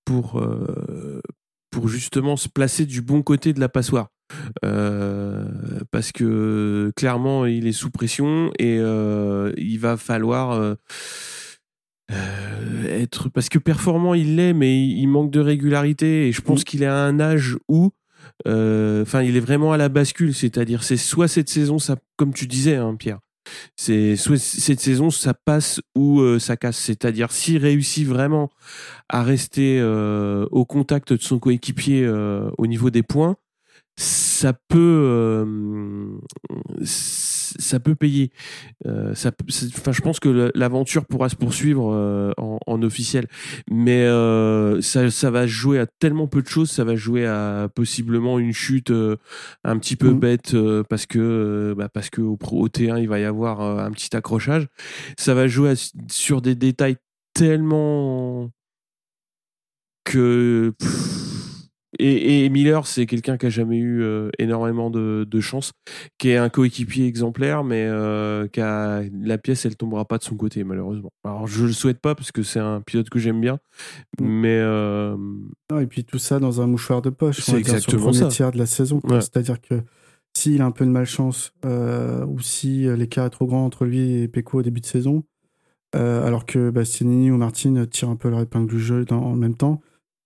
pour justement se placer du bon côté de la passoire. Parce que clairement, il est sous pression et il va falloir euh, être parce que performant il l'est, mais il, manque de régularité. Et je pense qu'il est à un âge où euh, enfin il est vraiment à la bascule, c'est-à-dire c'est soit cette saison ça comme tu disais hein, Pierre, c'est soit cette saison ça passe ou euh, ça casse, c'est-à-dire s'il réussit vraiment à rester au contact de son coéquipier au niveau des points, ça peut ça peut payer. Euh, ça, enfin, je pense que l'aventure pourra se poursuivre euh, en, officiel, mais euh, ça, ça, va jouer à tellement peu de choses. Ça va jouer à possiblement une chute un petit peu mmh. bête parce que bah, parce que au, au, T1 il va y avoir un petit accrochage. Ça va jouer sur des détails tellement que et, Miller, c'est quelqu'un qui a jamais eu euh, énormément de, de, chance, qui est un coéquipier exemplaire, mais euh, qui a, la pièce, elle tombera pas de son côté, malheureusement. Alors, je le souhaite pas parce que c'est un pilote que j'aime bien, mm. mais. Euh, et puis tout ça dans un mouchoir de poche. C'est exactement sur le tiers de la saison. C'est-à-dire que s'il a un peu de malchance ou si l'écart est trop grand entre lui et Pecco au début de saison, alors que Bastianini ou Martin tirent un peu leur épingle du jeu dans, en même temps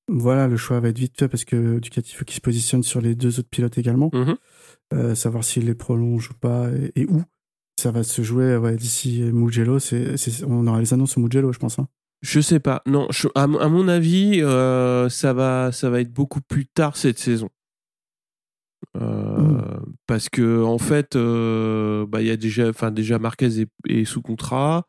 voilà, le choix va être vite fait parce que Ducati faut qu'il se positionne sur les deux autres pilotes également. Mhm. Euh, savoir s'il les prolonge ou pas et, où. Ça va se jouer ouais, d'ici Mugello. C'est, on aura les annonces au Mugello, je pense. Hein. Je sais pas. Non, à, mon avis, euh, ça, va, ça va être beaucoup plus tard cette saison. Euh, hmm. Parce que en fait, bah, il y a déjà, enfin déjà Marquez est, est sous contrat.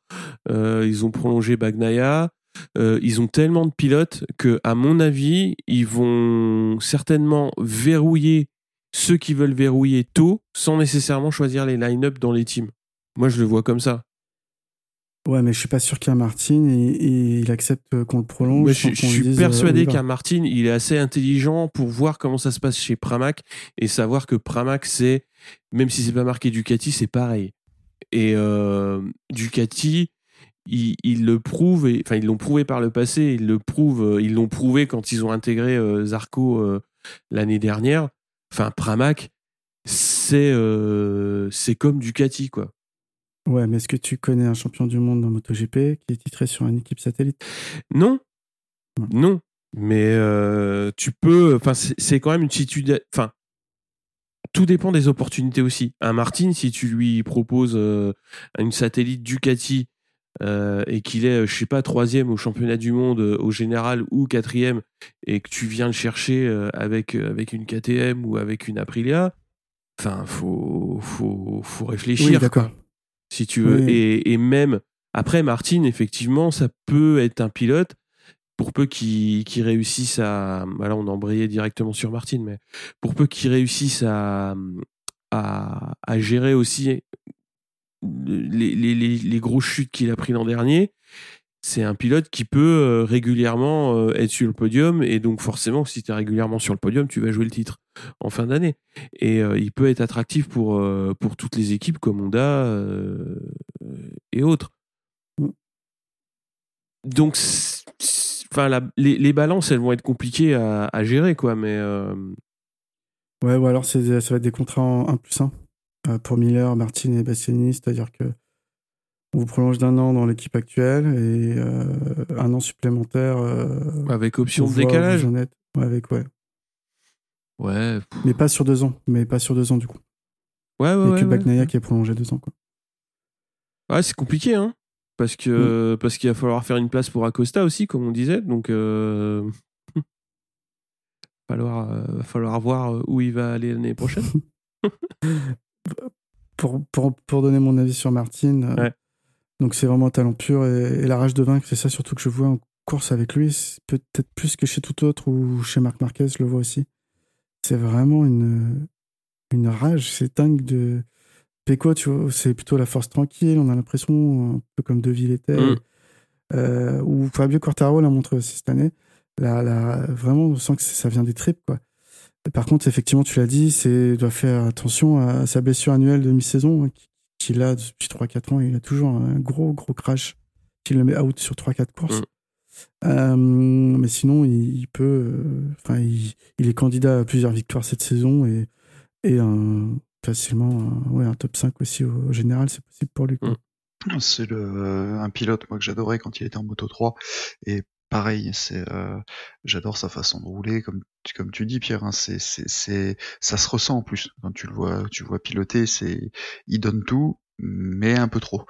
ils ont prolongé Bagnaia. Euh, ils ont tellement de pilotes que, à mon avis, ils vont certainement verrouiller ceux qui veulent verrouiller tôt, sans nécessairement choisir les line-up dans les teams. Moi, je le vois comme ça. Ouais, mais je suis pas sûr qu'un Martin il accepte qu'on le prolonge. je, suis persuadé euh, qu'un Martin il est assez intelligent pour voir comment ça se passe chez Pramac et savoir que Pramac c'est même si c'est pas marqué Ducati, c'est pareil. Et euh, Ducati, ils, le prouvent, enfin ils l'ont prouvé par le passé, ils le prouvent, euh, ils l'ont prouvé quand ils ont intégré euh, Zarco euh, l'année dernière. Enfin, Pramac, c'est c'est comme Ducati quoi. Ouais, mais est-ce que tu connais un champion du monde dans MotoGP qui est titré sur une équipe satellite? Non, non. Mais tu peux, enfin c'est quand même une situation, enfin tout dépend des opportunités aussi. Un Martin, si tu lui proposes une satellite Ducati euh, et qu'il est, je sais pas, troisième au championnat du monde euh, au général ou quatrième, et que tu viens le chercher euh, avec, avec une KTM ou avec une Aprilia, enfin, faut, faut, faut réfléchir. d'accord. Si tu veux. Et, et, même après, Martin, effectivement, ça peut être un pilote pour peu qu'il réussisse à. Voilà, on embrayait directement sur Martin, mais pour peu qu'il réussisse à, à, à, gérer aussi les, les, grosses chutes qu'il a pris l'an dernier, c'est un pilote qui peut euh, régulièrement euh, être sur le podium et donc forcément si tu es régulièrement sur le podium tu vas jouer le titre en fin d'année. Et euh, il peut être attractif pour, pour toutes les équipes comme Honda et autres. Donc enfin les, les, balances elles vont être compliquées à, gérer quoi mais ouais ou alors ça va être des contrats en 1 plus 1 euh, pour Miller, Martin et Bastianini, c'est-à-dire que on vous prolonge d'un an dans l'équipe actuelle et euh, un an supplémentaire. Euh, avec option de décalage ouais, avec, ouais. Ouais. Mais pas sur deux ans. Mais pas sur deux ans, du coup. Ouais, ouais. Et que Bagnaia qui est prolongé deux ans, quoi. Ouais, c'est compliqué, hein. Parce que mm. parce qu'il va falloir faire une place pour Acosta aussi, comme on disait. Donc, euh... (laughs) falloir, va falloir voir où il va aller l'année prochaine. (laughs) pour, pour, pour, donner mon avis sur Martin, euh, donc c'est vraiment un talent pur et, la rage de vaincre, c'est ça surtout que je vois en course avec lui, peut-être plus que chez tout autre ou chez Marc Marquez, je le vois aussi. C'est vraiment une, une rage, c'est dingue de. Péco, tu vois, c'est plutôt la force tranquille, on a l'impression, un peu comme De était, mm. euh, ou Fabio Cortaro l'a montré aussi cette année. Là, là, vraiment, on sent que ça vient des tripes, quoi. Par contre, effectivement, tu l'as dit, c'est doit faire attention à sa blessure annuelle de mi-saison hein, qu'il a depuis 3-4 ans. Il a toujours un gros, gros crash qui le met out sur 3-4 courses. Mm. Euh, mais sinon, il, peut. Euh, enfin, il, est candidat à plusieurs victoires cette saison et, et un, facilement un, ouais, un top 5 aussi au, général, c'est possible pour lui. Mm. C'est le un pilote moi que j'adorais quand il était en Moto 3 et pareil, c'est euh, j'adore sa façon de rouler comme tu, comme tu dis Pierre, hein, c'est c'est ça se ressent en plus quand tu le vois tu le vois piloter, c'est il donne tout mais un peu trop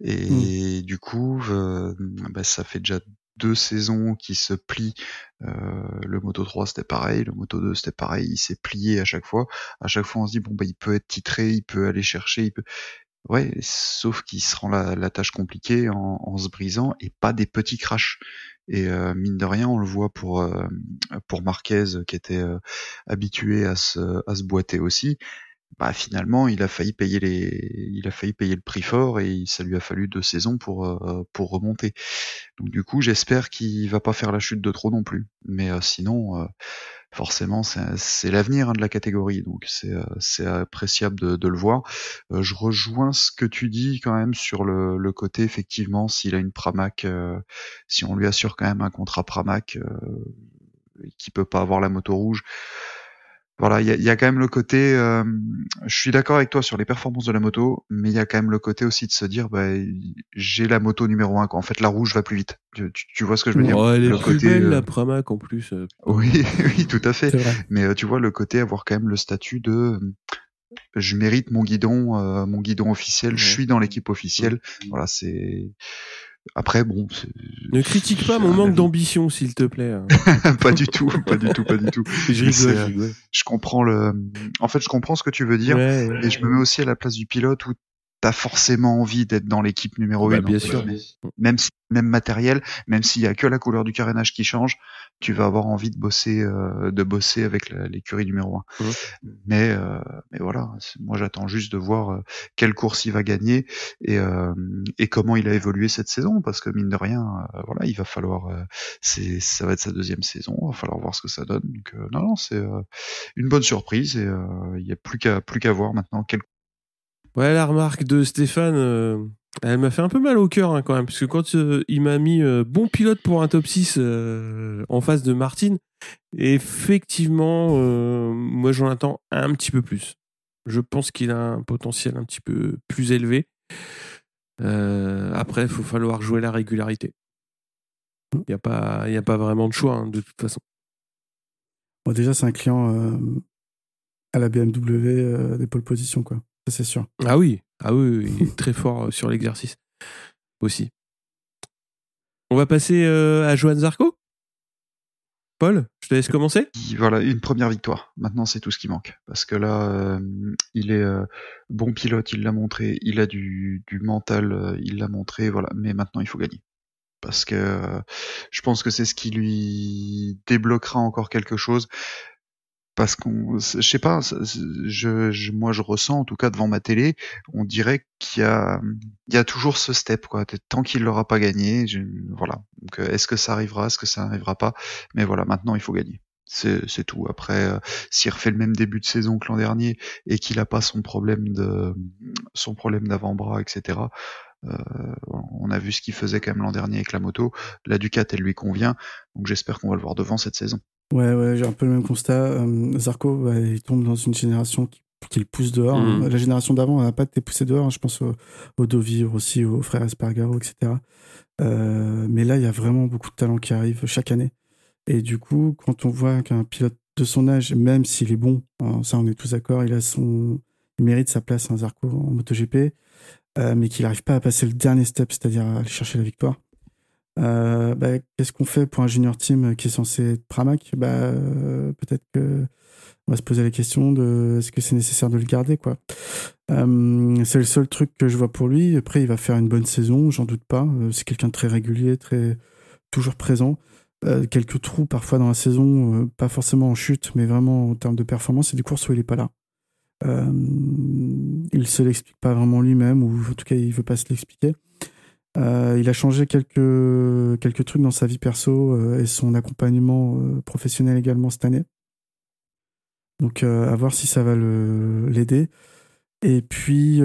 et Mmh. du coup euh, bah, ça fait déjà deux saisons qui se plient. Euh, le Moto 3 c'était pareil, le Moto 2 c'était pareil, il s'est plié à chaque fois. À chaque fois on se dit bon bah il peut être titré, il peut aller chercher, il peut Ouais, sauf qu'il se rend la, la tâche compliquée en, en se brisant et pas des petits crashs. Et euh, mine de rien, on le voit pour euh, pour Marquez qui était euh, habitué à se à se boiter aussi. Bah finalement, il a failli payer les il a failli payer le prix fort et ça lui a fallu deux saisons pour euh, pour remonter. Donc du coup, j'espère qu'il va pas faire la chute de trop non plus. Mais euh, sinon, euh, forcément, c'est l'avenir hein, de la catégorie, donc c'est euh, c'est appréciable de, de le voir. Euh, je rejoins ce que tu dis quand même sur le, le côté effectivement, s'il a une Pramac, euh, si on lui assure quand même un contrat Pramac, qui peut pas avoir la moto rouge. Voilà, il y a, y a, quand même le côté. Euh, je suis d'accord avec toi sur les performances de la moto, mais il y a quand même le côté aussi de se dire, bah, j'ai la moto numéro un. Quoi. En fait, la rouge va plus vite. Tu, tu vois ce que je veux dire? Oh, Elle est le plus côté, belle euh, la Pramac en plus. euh, Oui, (laughs) oui, tout à fait. Mais euh, tu vois le côté avoir quand même le statut de je mérite mon guidon, euh, mon guidon officiel. Je suis dans l'équipe officielle. Voilà, c'est. Après, bon, c'est- Ne critique pas mon manque d'ambition, s'il te plaît. hein. (laughs) pas du tout, pas du tout, pas du tout. (laughs) Je euh, rigole. Je comprends le. En fait, je comprends ce que tu veux dire. Ouais, ouais. Et je me mets aussi à la place du pilote où t'as forcément envie d'être dans l'équipe numéro Bah, une. bien entre sûr. guillemets. Même si, même matériel, même s'il y a que la couleur du carénage qui change, tu vas avoir envie de bosser, euh, de bosser avec l'écurie numéro un. Mhm. Mais, euh, mais voilà, moi j'attends juste de voir euh, quelle course il va gagner et, euh, et comment il a évolué cette saison, parce que mine de rien, euh, voilà, il va falloir, euh, c'est, ça va être sa deuxième saison, il va falloir voir ce que ça donne. Donc euh, non, non, c'est euh, une bonne surprise et euh, il y a plus qu'à plus qu'à voir maintenant quel Ouais, la remarque de Stéphane, euh, elle m'a fait un peu mal au cœur hein, quand même, parce que quand euh, il m'a mis euh, bon pilote pour un top 6 euh, en face de Martin, effectivement, moi j'en attends un petit peu plus. Je pense qu'il a un potentiel un petit peu plus élevé. Après, il faut falloir jouer la régularité. Il n'y a, pas- y a pas vraiment de choix, hein, de toute façon. Bon, déjà, c'est un client à la BMW des pole positions, quoi. Ça, c'est sûr. Ah oui, ah oui, oui, il est très fort euh, sur l'exercice aussi. On va passer euh, à Johan Zarco? Paul, je te laisse commencer qui- voilà une première victoire. Maintenant, c'est tout ce qui manque parce que là, euh, il est euh, bon pilote, il l'a montré, il a du, du mental, euh, il l'a montré, voilà. Mais maintenant, il faut gagner parce que euh, je pense que c'est ce qui lui débloquera encore quelque chose. Parce qu'on, je sais pas, je, je- moi je ressens en tout cas devant ma télé, on dirait qu'il y a, il y a toujours ce step quoi. Tant qu'il l'aura pas gagné, je- voilà. Donc euh, est-ce que ça arrivera, est-ce que ça n'arrivera pas? Mais voilà, maintenant il faut gagner. C'est c'est tout. Après, euh, s'il refait le même début de saison que l'an dernier et qu'il a pas son problème de son problème d'avant-bras, etc. euh, on a vu ce qu'il faisait quand même l'an dernier avec la moto. La Ducat, elle lui convient. Donc j'espère qu'on va le voir devant cette saison. Ouais, ouais, j'ai un peu le même constat. Euh, Zarco, ouais, il tombe dans une génération qui, qui le pousse dehors. Hein. La génération d'avant, elle n'a pas été poussée dehors. hein. Je pense au, au Dovir aussi, aux frères Espargaro, etc. Euh, mais là, il y a vraiment beaucoup de talents qui arrivent chaque année. Et du coup, quand on voit qu'un pilote de son âge, même s'il est bon, hein, ça on est tous d'accord, il a son, il mérite sa place, un Zarco en MotoGP, euh, mais qu'il n'arrive pas à passer le dernier step, c'est-à-dire aller chercher la victoire. Euh, bah, qu'est-ce qu'on fait pour un junior team qui est censé être Pramac? Bah, euh, Peut-être que on va se poser la question de est-ce que c'est nécessaire de le garder c'est le seul truc que je vois pour lui. Après, il va faire une bonne saison, j'en doute pas. C'est quelqu'un de très régulier, très toujours présent. Quelques trous parfois dans la saison, pas forcément en chute, mais vraiment en termes de performance. Et des courses où il est pas là. Euh, il se l'explique pas vraiment lui-même, ou en tout cas, il veut pas se l'expliquer. Euh, il a changé quelques, quelques trucs dans sa vie perso euh, et son accompagnement euh, professionnel également cette année. Donc, à voir si ça va l'aider. Et puis,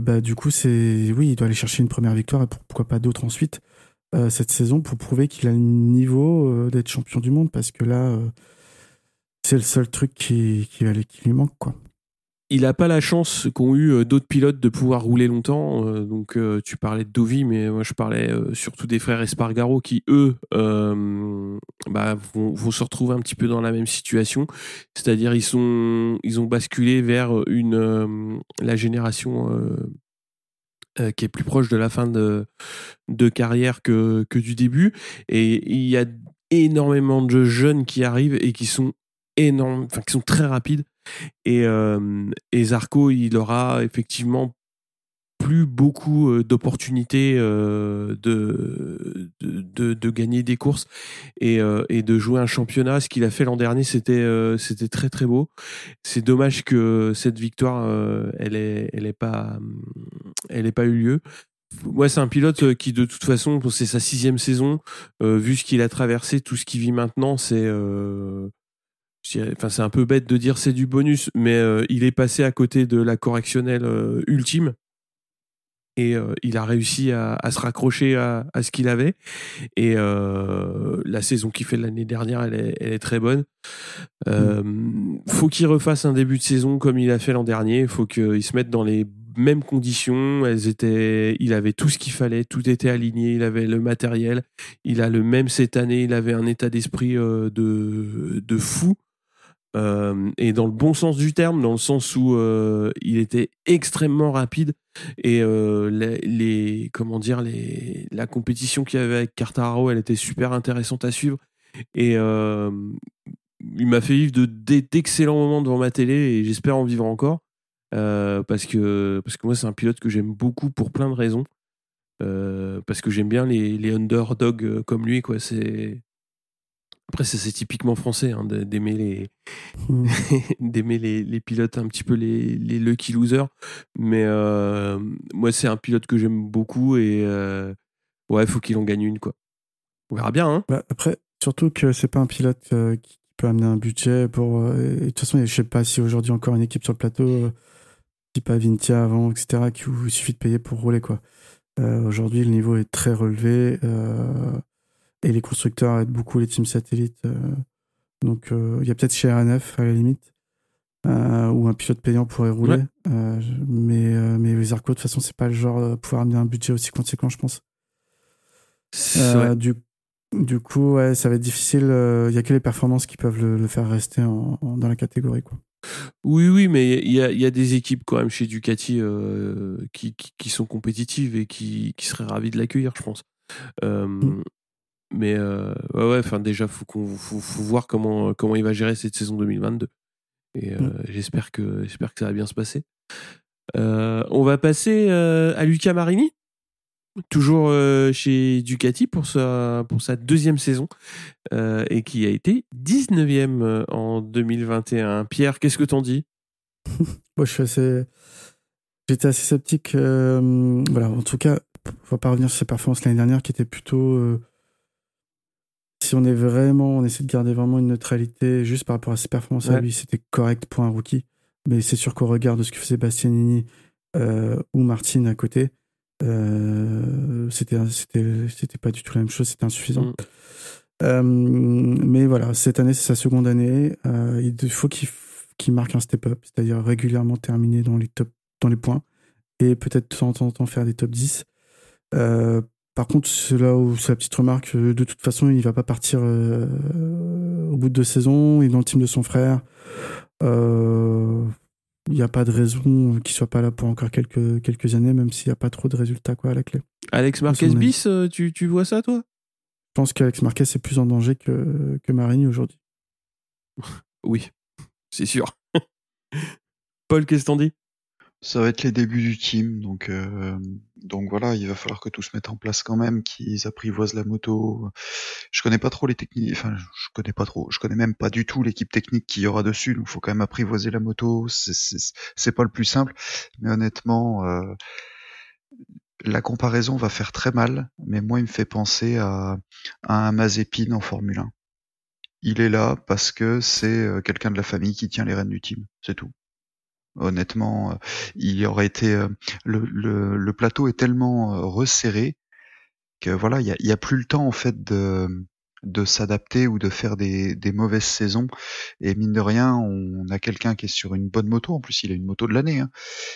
bah, du coup, c'est oui, il doit aller chercher une première victoire et pour- pourquoi pas d'autres ensuite cette saison pour prouver qu'il a le niveau d'être champion du monde parce que là, c'est le seul truc qui, qui, qui lui manque. Quoi. Il n'a pas la chance qu'ont eu euh, d'autres pilotes de pouvoir rouler longtemps. Euh, donc, euh, tu parlais de Dovi, mais moi, je parlais surtout des frères Espargaro qui, eux, bah, vont, se retrouver un petit peu dans la même situation. C'est-à-dire, ils, sont, ils ont basculé vers une, la génération qui est plus proche de la fin de, carrière que, que du début. Et il y a énormément de jeunes qui arrivent et qui sont énormes, enfin, qui sont très rapides et, et Zarco, il aura effectivement plus beaucoup d'opportunités de, de, de, gagner des courses et, et de jouer un championnat. Ce qu'il a fait l'an dernier, c'était c'était très très beau. C'est dommage que cette victoire, elle est elle est pas elle ait pas eu lieu. Moi, c'est un pilote qui, de toute façon, c'est sa sixième saison. vu ce qu'il a traversé, tout ce qu'il vit maintenant, c'est enfin c'est un peu bête de dire c'est du bonus, mais euh, il est passé à côté de la correctionnelle euh, ultime et euh, il a réussi à, se raccrocher à, ce qu'il avait. Et la saison qu'il fait l'année dernière, elle est, très bonne. Mm. Faut qu'il refasse un début de saison comme il a fait l'an dernier. Il faut qu'il se mette dans les mêmes conditions. Elles étaient, il avait tout ce qu'il fallait, tout était aligné. Il avait le matériel. Il a le même cette année. Il avait un état d'esprit de, de fou. Euh, et dans le bon sens du terme, dans le sens où euh, il était extrêmement rapide et euh, les, comment dire les la compétition qu'il y avait avec Cartararo, elle était super intéressante à suivre et il m'a fait vivre de d'excellents moments devant ma télé et j'espère en vivre encore parce que parce que moi c'est un pilote que j'aime beaucoup pour plein de raisons parce que j'aime bien les, les underdogs comme lui quoi. C'est après, c'est typiquement français hein, d'aimer les, mmh. (laughs) d'aimer les, les, pilotes un petit peu les, les lucky losers. Mais euh, moi, c'est un pilote que j'aime beaucoup et euh, ouais, il faut qu'il en gagne une. Quoi. On verra bien. Hein bah, après, surtout que c'est pas un pilote euh, qui peut amener un budget pour. de toute façon, je sais pas si aujourd'hui encore une équipe sur le plateau, type Avintia avant, etc., qui il suffit de payer pour rouler. quoi. aujourd'hui, le niveau est très relevé et les constructeurs aident beaucoup les teams satellites. Euh, donc, euh, il y a peut-être chez RNF à la limite, euh, où un pilote payant pourrait rouler. mais, mais les Arco, de toute façon, c'est pas le genre de pouvoir amener un budget aussi conséquent, je pense. du, du coup, ouais, ça va être difficile. Il y a que les performances qui peuvent le, faire rester dans la catégorie. Quoi. Oui, oui, mais il y a, y a, des équipes quand même chez Ducati qui, qui, sont compétitives et qui, qui seraient ravies de l'accueillir, je pense. Mm. Mais euh, ouais, ouais, enfin déjà, faut qu'on faut, faut, voir comment comment il va gérer cette saison 2022. Et euh, mm. j'espère que j'espère que ça va bien se passer. Euh, on va passer à Luca Marini, toujours chez Ducati pour sa pour sa deuxième saison et qui a été 19e en 2021. Pierre, qu'est-ce que t'en dis? (laughs) Moi, je suis assez j'étais assez sceptique. voilà, en tout cas, on va pas revenir sur ses performances l'année dernière qui étaient plutôt si on est vraiment, on essaie de garder vraiment une neutralité juste par rapport à ses performances à lui, c'était correct pour un rookie. Mais c'est sûr qu'au regard de ce que faisait Bastianini euh, ou Martin à côté, euh, c'était c'était pas du tout la même chose, c'était insuffisant. Mm. Euh, mais voilà, cette année, c'est sa seconde année. Euh, il faut qu'il marque un step-up, c'est-à-dire régulièrement terminer dans les, top, dans les points et peut-être de temps en temps faire des top 10. Euh, par contre, c'est là où c'est la petite remarque. Euh, de toute façon, il va pas partir euh, au bout de deux saisons. Il est dans le team de son frère. Euh, il n'y a pas de raison qu'il soit pas là pour encore quelques, quelques années, même s'il n'y a pas trop de résultats quoi, à la clé. Alex Marquez bis, tu, tu, vois ça, toi? Je pense qu'Alex Marquez est plus en danger que, que Marini aujourd'hui. (laughs) oui, c'est sûr. (laughs) Paul, qu'est-ce que t'en dis? Ça va être les débuts du team, donc euh, donc voilà, il va falloir que tout se mette en place quand même, qu'ils apprivoisent la moto. Je connais pas trop les techniques, enfin je connais pas trop, je connais même pas du tout l'équipe technique qu'il y aura dessus, donc faut quand même apprivoiser la moto. C'est pas le plus simple, mais honnêtement, euh, la comparaison va faire très mal, mais moi il me fait penser à, à un Mazepin en Formule 1. Il est là parce que c'est euh, quelqu'un de la famille qui tient les rênes du team, c'est tout. Honnêtement, euh, il y aurait été euh, le, le, le plateau est tellement euh, resserré que voilà, il y a, plus le temps en fait de de s'adapter ou de faire des, des mauvaises saisons. Et mine de rien, on a quelqu'un qui est sur une bonne moto. En plus, il a une moto de l'année. Hein.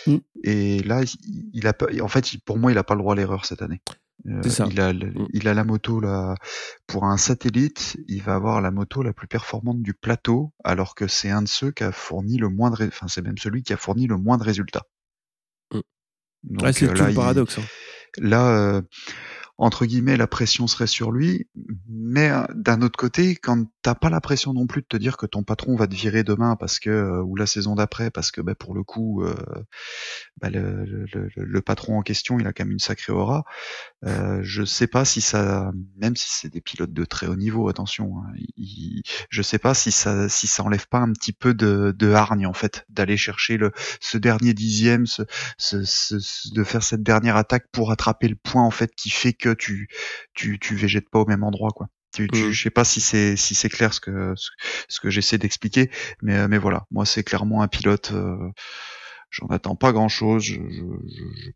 Mm. Et là, il, il a pas, en fait, pour moi, il a pas le droit à l'erreur cette année. Euh, C'est ça. Il a, le- Mm. il a la moto là pour un satellite. Il va avoir la moto la plus performante du plateau, alors que c'est un de ceux qui a fourni le moins de, enfin c'est même celui qui a fourni le moins de résultats. Mm. Ouais, c'est euh, tout le il- paradoxe. hein. là, euh, entre guillemets, la pression serait sur lui, mais euh, d'un autre côté, quand t'as pas la pression non plus de te dire que ton patron va te virer demain parce que euh, ou la saison d'après parce que bah, pour le coup, euh, bah, le, le- le- patron en question, il a quand même une sacrée aura. Euh, je sais pas si ça, même si c'est des pilotes de très haut niveau, attention, hein, je sais pas si ça, si ça enlève pas un petit peu de, de hargne en fait, d'aller chercher le, ce dernier dixième, ce- ce- ce- de faire cette dernière attaque pour attraper le point en fait qui fait que tu, tu, tu végètes pas au même endroit quoi. Tu, tu- Mhm. je sais pas si c'est si c'est clair ce que ce, ce que j'essaie d'expliquer, mais euh, mais voilà, moi c'est clairement un pilote. euh, J'en attends pas grand chose. Je, je, je- je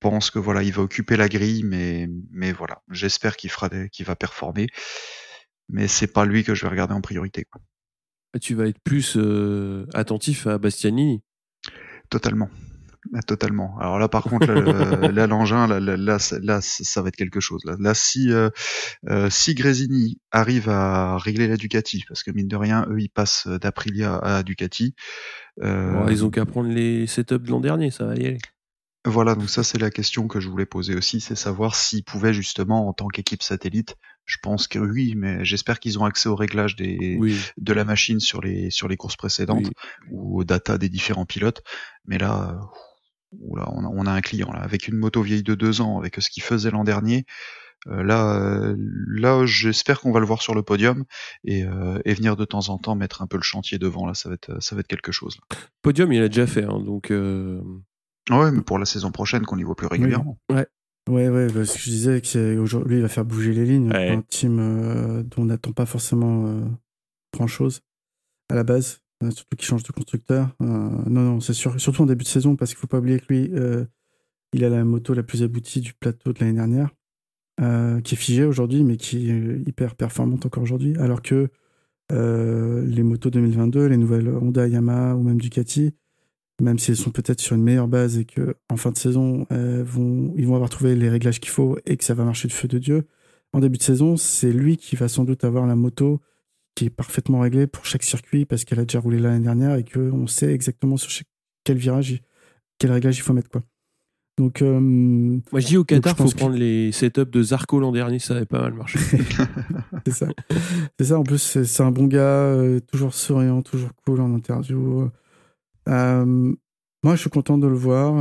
pense que voilà, il va occuper la grille, mais mais voilà, j'espère qu'il fera qu'il va performer. Mais c'est pas lui que je vais regarder en priorité. Quoi. Tu vas être plus euh, attentif à Bastianini? Totalement. Ah, Totalement. Alors là, par contre, là, le- (laughs) là, l'engin, là, là, là, ça- là, ça va être quelque chose. Là, Là, si euh, euh, si Grésini arrive à régler la Ducati, parce que mine de rien, eux, ils passent d'Aprilia à Ducati. euh, Bon, ils ont qu'à prendre les setups de l'an dernier, ça va y aller. Voilà, donc ça c'est la question que je voulais poser aussi, c'est savoir s'ils pouvaient justement en tant qu'équipe satellite. Je pense que oui, mais j'espère qu'ils ont accès aux réglages des, Oui, de la machine sur les sur les courses précédentes oui. ou aux data des différents pilotes. Mais là, euh, oula, on, a, on a un client là avec une moto vieille de deux ans, avec ce qu'il faisait l'an dernier. Euh, là, euh, là, j'espère qu'on va le voir sur le podium et, euh, et venir de temps en temps mettre un peu le chantier devant. Là, ça va être ça va être quelque chose. Là. Podium, il a déjà fait, hein, donc euh, Ouais, mais pour la saison prochaine, qu'on y voit plus régulièrement. Ouais, ouais, parce que je disais qu'aujourd'hui, il va faire bouger les lignes. Ouais. Un team euh, dont on n'attend pas forcément euh, grand-chose à la base, euh, surtout qu'il change de constructeur. Euh, non, non, c'est sûr, surtout en début de saison, parce qu'il faut pas oublier que lui, euh, il a la moto la plus aboutie du plateau de l'année dernière, euh, qui est figée aujourd'hui, mais qui est hyper performante encore aujourd'hui, alors que les motos 2022, les nouvelles Honda, Yamaha ou même Ducati, même si elles sont peut-être sur une meilleure base et que en fin de saison, ils vont avoir trouvé les réglages qu'il faut et que ça va marcher de feu de Dieu. En début de saison, c'est lui qui va sans doute avoir la moto qui est parfaitement réglée pour chaque circuit parce qu'elle a déjà roulé l'année dernière et qu'on sait exactement sur chaque- quel virage, il- quel réglage il faut mettre. Quoi. Donc, euh, moi je dis au Qatar, pense faut prendre les setups de Zarco l'an dernier, ça avait pas mal marché. (laughs) c'est ça. c'est ça. En plus, c'est un bon gars, euh, toujours souriant, toujours cool en interview. Euh, moi, je suis content de le voir.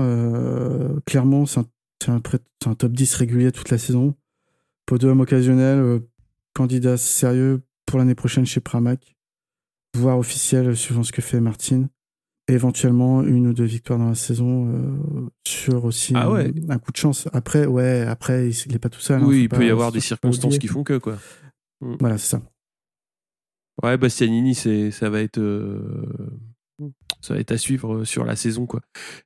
Clairement, c'est un, un, top 10 régulier toute la saison. Podium occasionnel, candidat sérieux pour l'année prochaine chez Pramac. Voire officiel, suivant ce que fait Martine. Et éventuellement, une ou deux victoires dans la saison euh, sur aussi Ah un- ouais. un, coup de chance. Après, ouais, après, il n'est pas tout seul. hein, oui, il peut pas- y avoir des circonstances qui font que, quoi. Voilà, c'est ça. Ouais, Bastianini, c'est, ça va être, euh, ça va être à suivre euh, sur la saison, quoi.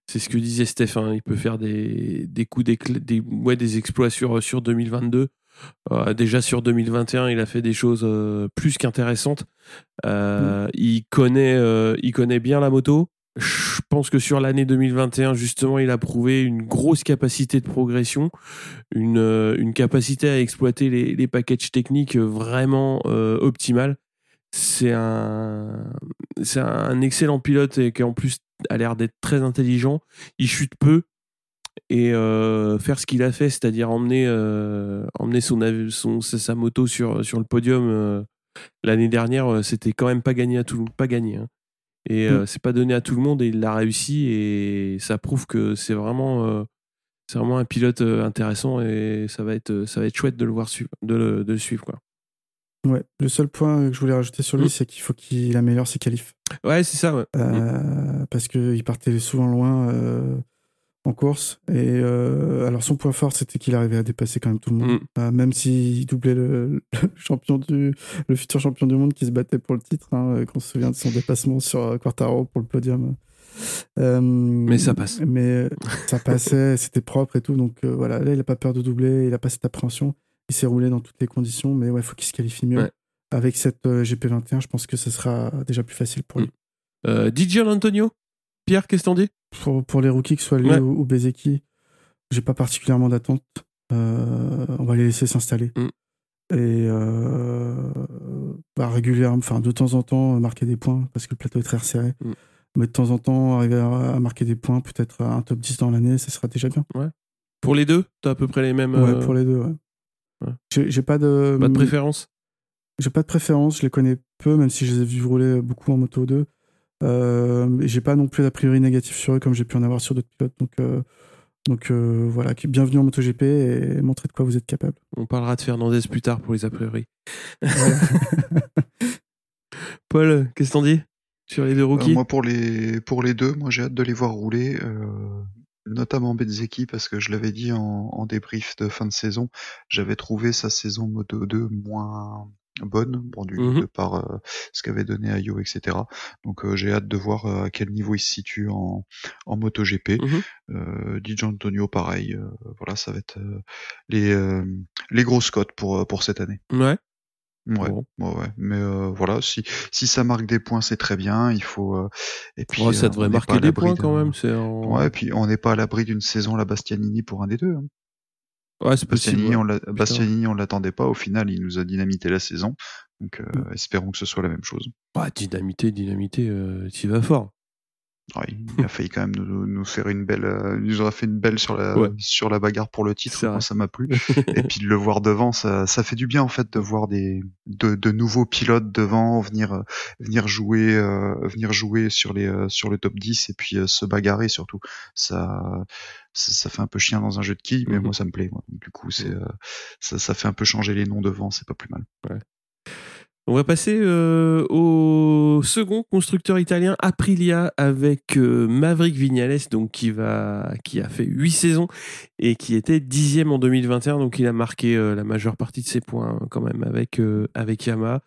C'est ce que disait Steph. hein, il peut faire des, des coups des, ouais, des exploits sur sur 2022. Euh, déjà sur 2021, il a fait des choses euh, plus qu'intéressantes. Euh, Il connaît, euh, il connaît bien la moto. Je pense que sur l'année 2021, justement, il a prouvé une grosse capacité de progression, une, une capacité à exploiter les, les packages techniques vraiment optimales. C'est un, c'est un excellent pilote et qui en plus a l'air d'être très intelligent. Il chute peu et euh, faire ce qu'il a fait, c'est-à-dire emmener, euh, emmener son, son, sa moto sur, sur le podium euh, l'année dernière, c'était quand même pas gagné à tout le monde, pas gagné. hein. Et euh, c'est pas donné à tout le monde et il l'a réussi et ça prouve que c'est vraiment, c'est vraiment un pilote intéressant et ça va être, ça va être chouette de le voir suivre, de le, de le suivre quoi. Ouais. Le seul point que je voulais rajouter sur lui, Mm. c'est qu'il faut qu'il améliore ses qualifs. Ouais, c'est ça. Ouais. Euh, Parce qu'il partait souvent loin euh, en course. Et euh, alors, son point fort, c'était qu'il arrivait à dépasser quand même tout le monde. Mm. Euh, même s'il doublait le, le (laughs) champion du, le futur champion du monde qui se battait pour le titre. Hein, qu'on se souvient de son dépassement sur euh, Quartaro pour le podium. Euh, Mais ça passe. Mais ça passait, (laughs) c'était propre et tout. Donc euh, voilà, là, il n'a pas peur de doubler, il n'a pas cette appréhension. il s'est roulé dans toutes les conditions, mais ouais, faut qu'il se qualifie mieux. Ouais. Avec cette euh, GP21, je pense que ce sera déjà plus facile pour lui. Euh, DJ Antonio? Pierre, qu'est-ce que t'en dis? Pour, pour les rookies, que ce soit lui Ouais. ou, ou Bezeki, j'ai pas particulièrement d'attente. Euh, on va les laisser s'installer. Mm. Et euh, bah, régulièrement, enfin de temps en temps, marquer des points, parce que le plateau est très resserré. Mm. Mais de temps en temps, arriver à, à marquer des points, peut-être un top 10 dans l'année, ça sera déjà bien. Pour les deux, t'as à peu près les mêmes. Ouais, euh, pour les deux, ouais. ouais. J'ai pas de. Pas de préférence? J'ai pas de préférence, je les connais peu, même si je les ai vus rouler beaucoup en moto 2. Euh, j'ai pas non plus d'a priori négatif sur eux comme j'ai pu en avoir sur d'autres pilotes. Donc, euh, donc euh, voilà, bienvenue en MotoGP et montrez de quoi vous êtes capable. On parlera de Fernandez plus tard pour les a priori. (laughs) (laughs) Paul, qu'est-ce que t'en dis Sur les deux Euh, rookies moi, pour les, pour les deux, moi, j'ai hâte de les voir rouler, euh, notamment Bezeki, parce que je l'avais dit en, en débrief de fin de saison, j'avais trouvé sa saison Moto 2 moins bonne, bon, du, Mhm. de par euh, ce qu'avait donné Ayo, etc. Donc, euh, j'ai hâte de voir euh, à quel niveau il se situe en, en MotoGP. Mhm. Euh, DJ Antonio, pareil, euh, voilà, ça va être euh, les, euh, les grosses cotes pour, euh, pour cette année. Ouais. Ouais, Bon. ouais, ouais. Mais euh, voilà, si si ça marque des points, c'est très bien. Il faut euh, et puis Ouais, ça euh, devrait marquer des points quand même. C'est en... Ouais, et puis on n'est pas à l'abri d'une saison la Bastianini pour un des deux. hein. Ouais, c'est possible. Bastianini, ouais. on Bastianini, on l'attendait pas. Au final, il nous a dynamité la saison. Donc, euh, Mm. espérons que ce soit la même chose. Ouais, dynamité, dynamité, euh, t'y vas fort. Ouais, il (laughs) a failli quand même nous, nous faire une belle. euh, il nous aura fait une belle sur la Ouais. sur la bagarre pour le titre. Moi, ça m'a plu. (laughs) et puis de le voir devant, ça, ça fait du bien en fait de voir des de, de nouveaux pilotes devant venir euh, venir jouer euh, venir jouer sur les euh, sur le top 10 et puis euh, se bagarrer surtout. Ça, ça ça fait un peu chien dans un jeu de quilles, mais Mhm. moi ça me plaît. Moi. Donc, du coup, c'est euh, ça ça fait un peu changer les noms devant, c'est pas plus mal. On va passer euh, au second constructeur italien Aprilia avec euh, Maverick Vignales qui a fait huit saisons et qui était dixième en 2021 donc il a marqué euh, la majeure partie de ses points hein, quand même avec avec Yamaha.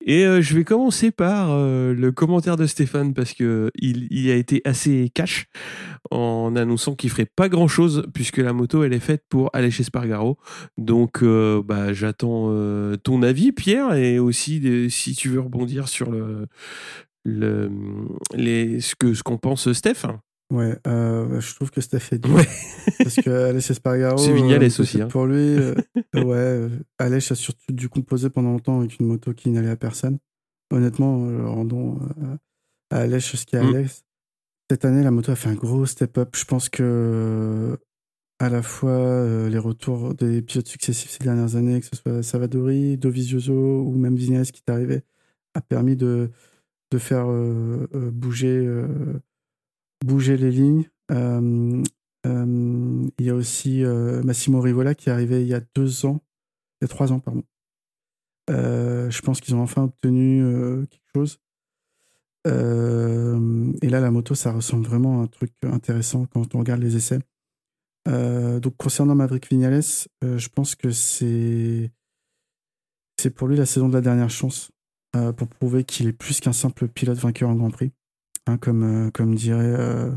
Et je vais commencer par le commentaire de Stéphane parce que il, il a été assez cash en annonçant qu'il ferait pas grand chose puisque la moto elle est faite pour aller chez Spargaro donc bah, j'attends ton avis Pierre et aussi si tu veux rebondir sur le, le les ce que ce qu'on pense Steph Ouais, euh, je trouve que Steph est dur. Ouais. Parce que Aleix Espargaro. C'est Vignales euh, aussi, hein. Pour lui, euh, ouais, euh, Aleix a surtout dû composer pendant longtemps avec une moto qui n'allait à personne. Honnêtement, rendons à Aleix ce qu'il y a à Mm. Alex. Cette année, la moto a fait un gros step-up. Je pense que à la fois euh, les retours des pilotes successifs ces dernières années, que ce soit Savadori, Dovizioso ou même Vignales qui est arrivé, a permis de, de faire euh, euh, bouger, bouger les lignes. Il y a aussi Massimo Rivola qui est arrivé il y a deux ans, il y a trois ans, pardon. Je pense qu'ils ont enfin obtenu quelque chose. Et là, la moto, ça ressemble vraiment à un truc intéressant quand on regarde les essais. Euh, donc, concernant Maverick Vignales, euh, je pense que c'est c'est pour lui la saison de la dernière chance euh, pour prouver qu'il est plus qu'un simple pilote vainqueur en Grand Prix, hein, comme, comme dirait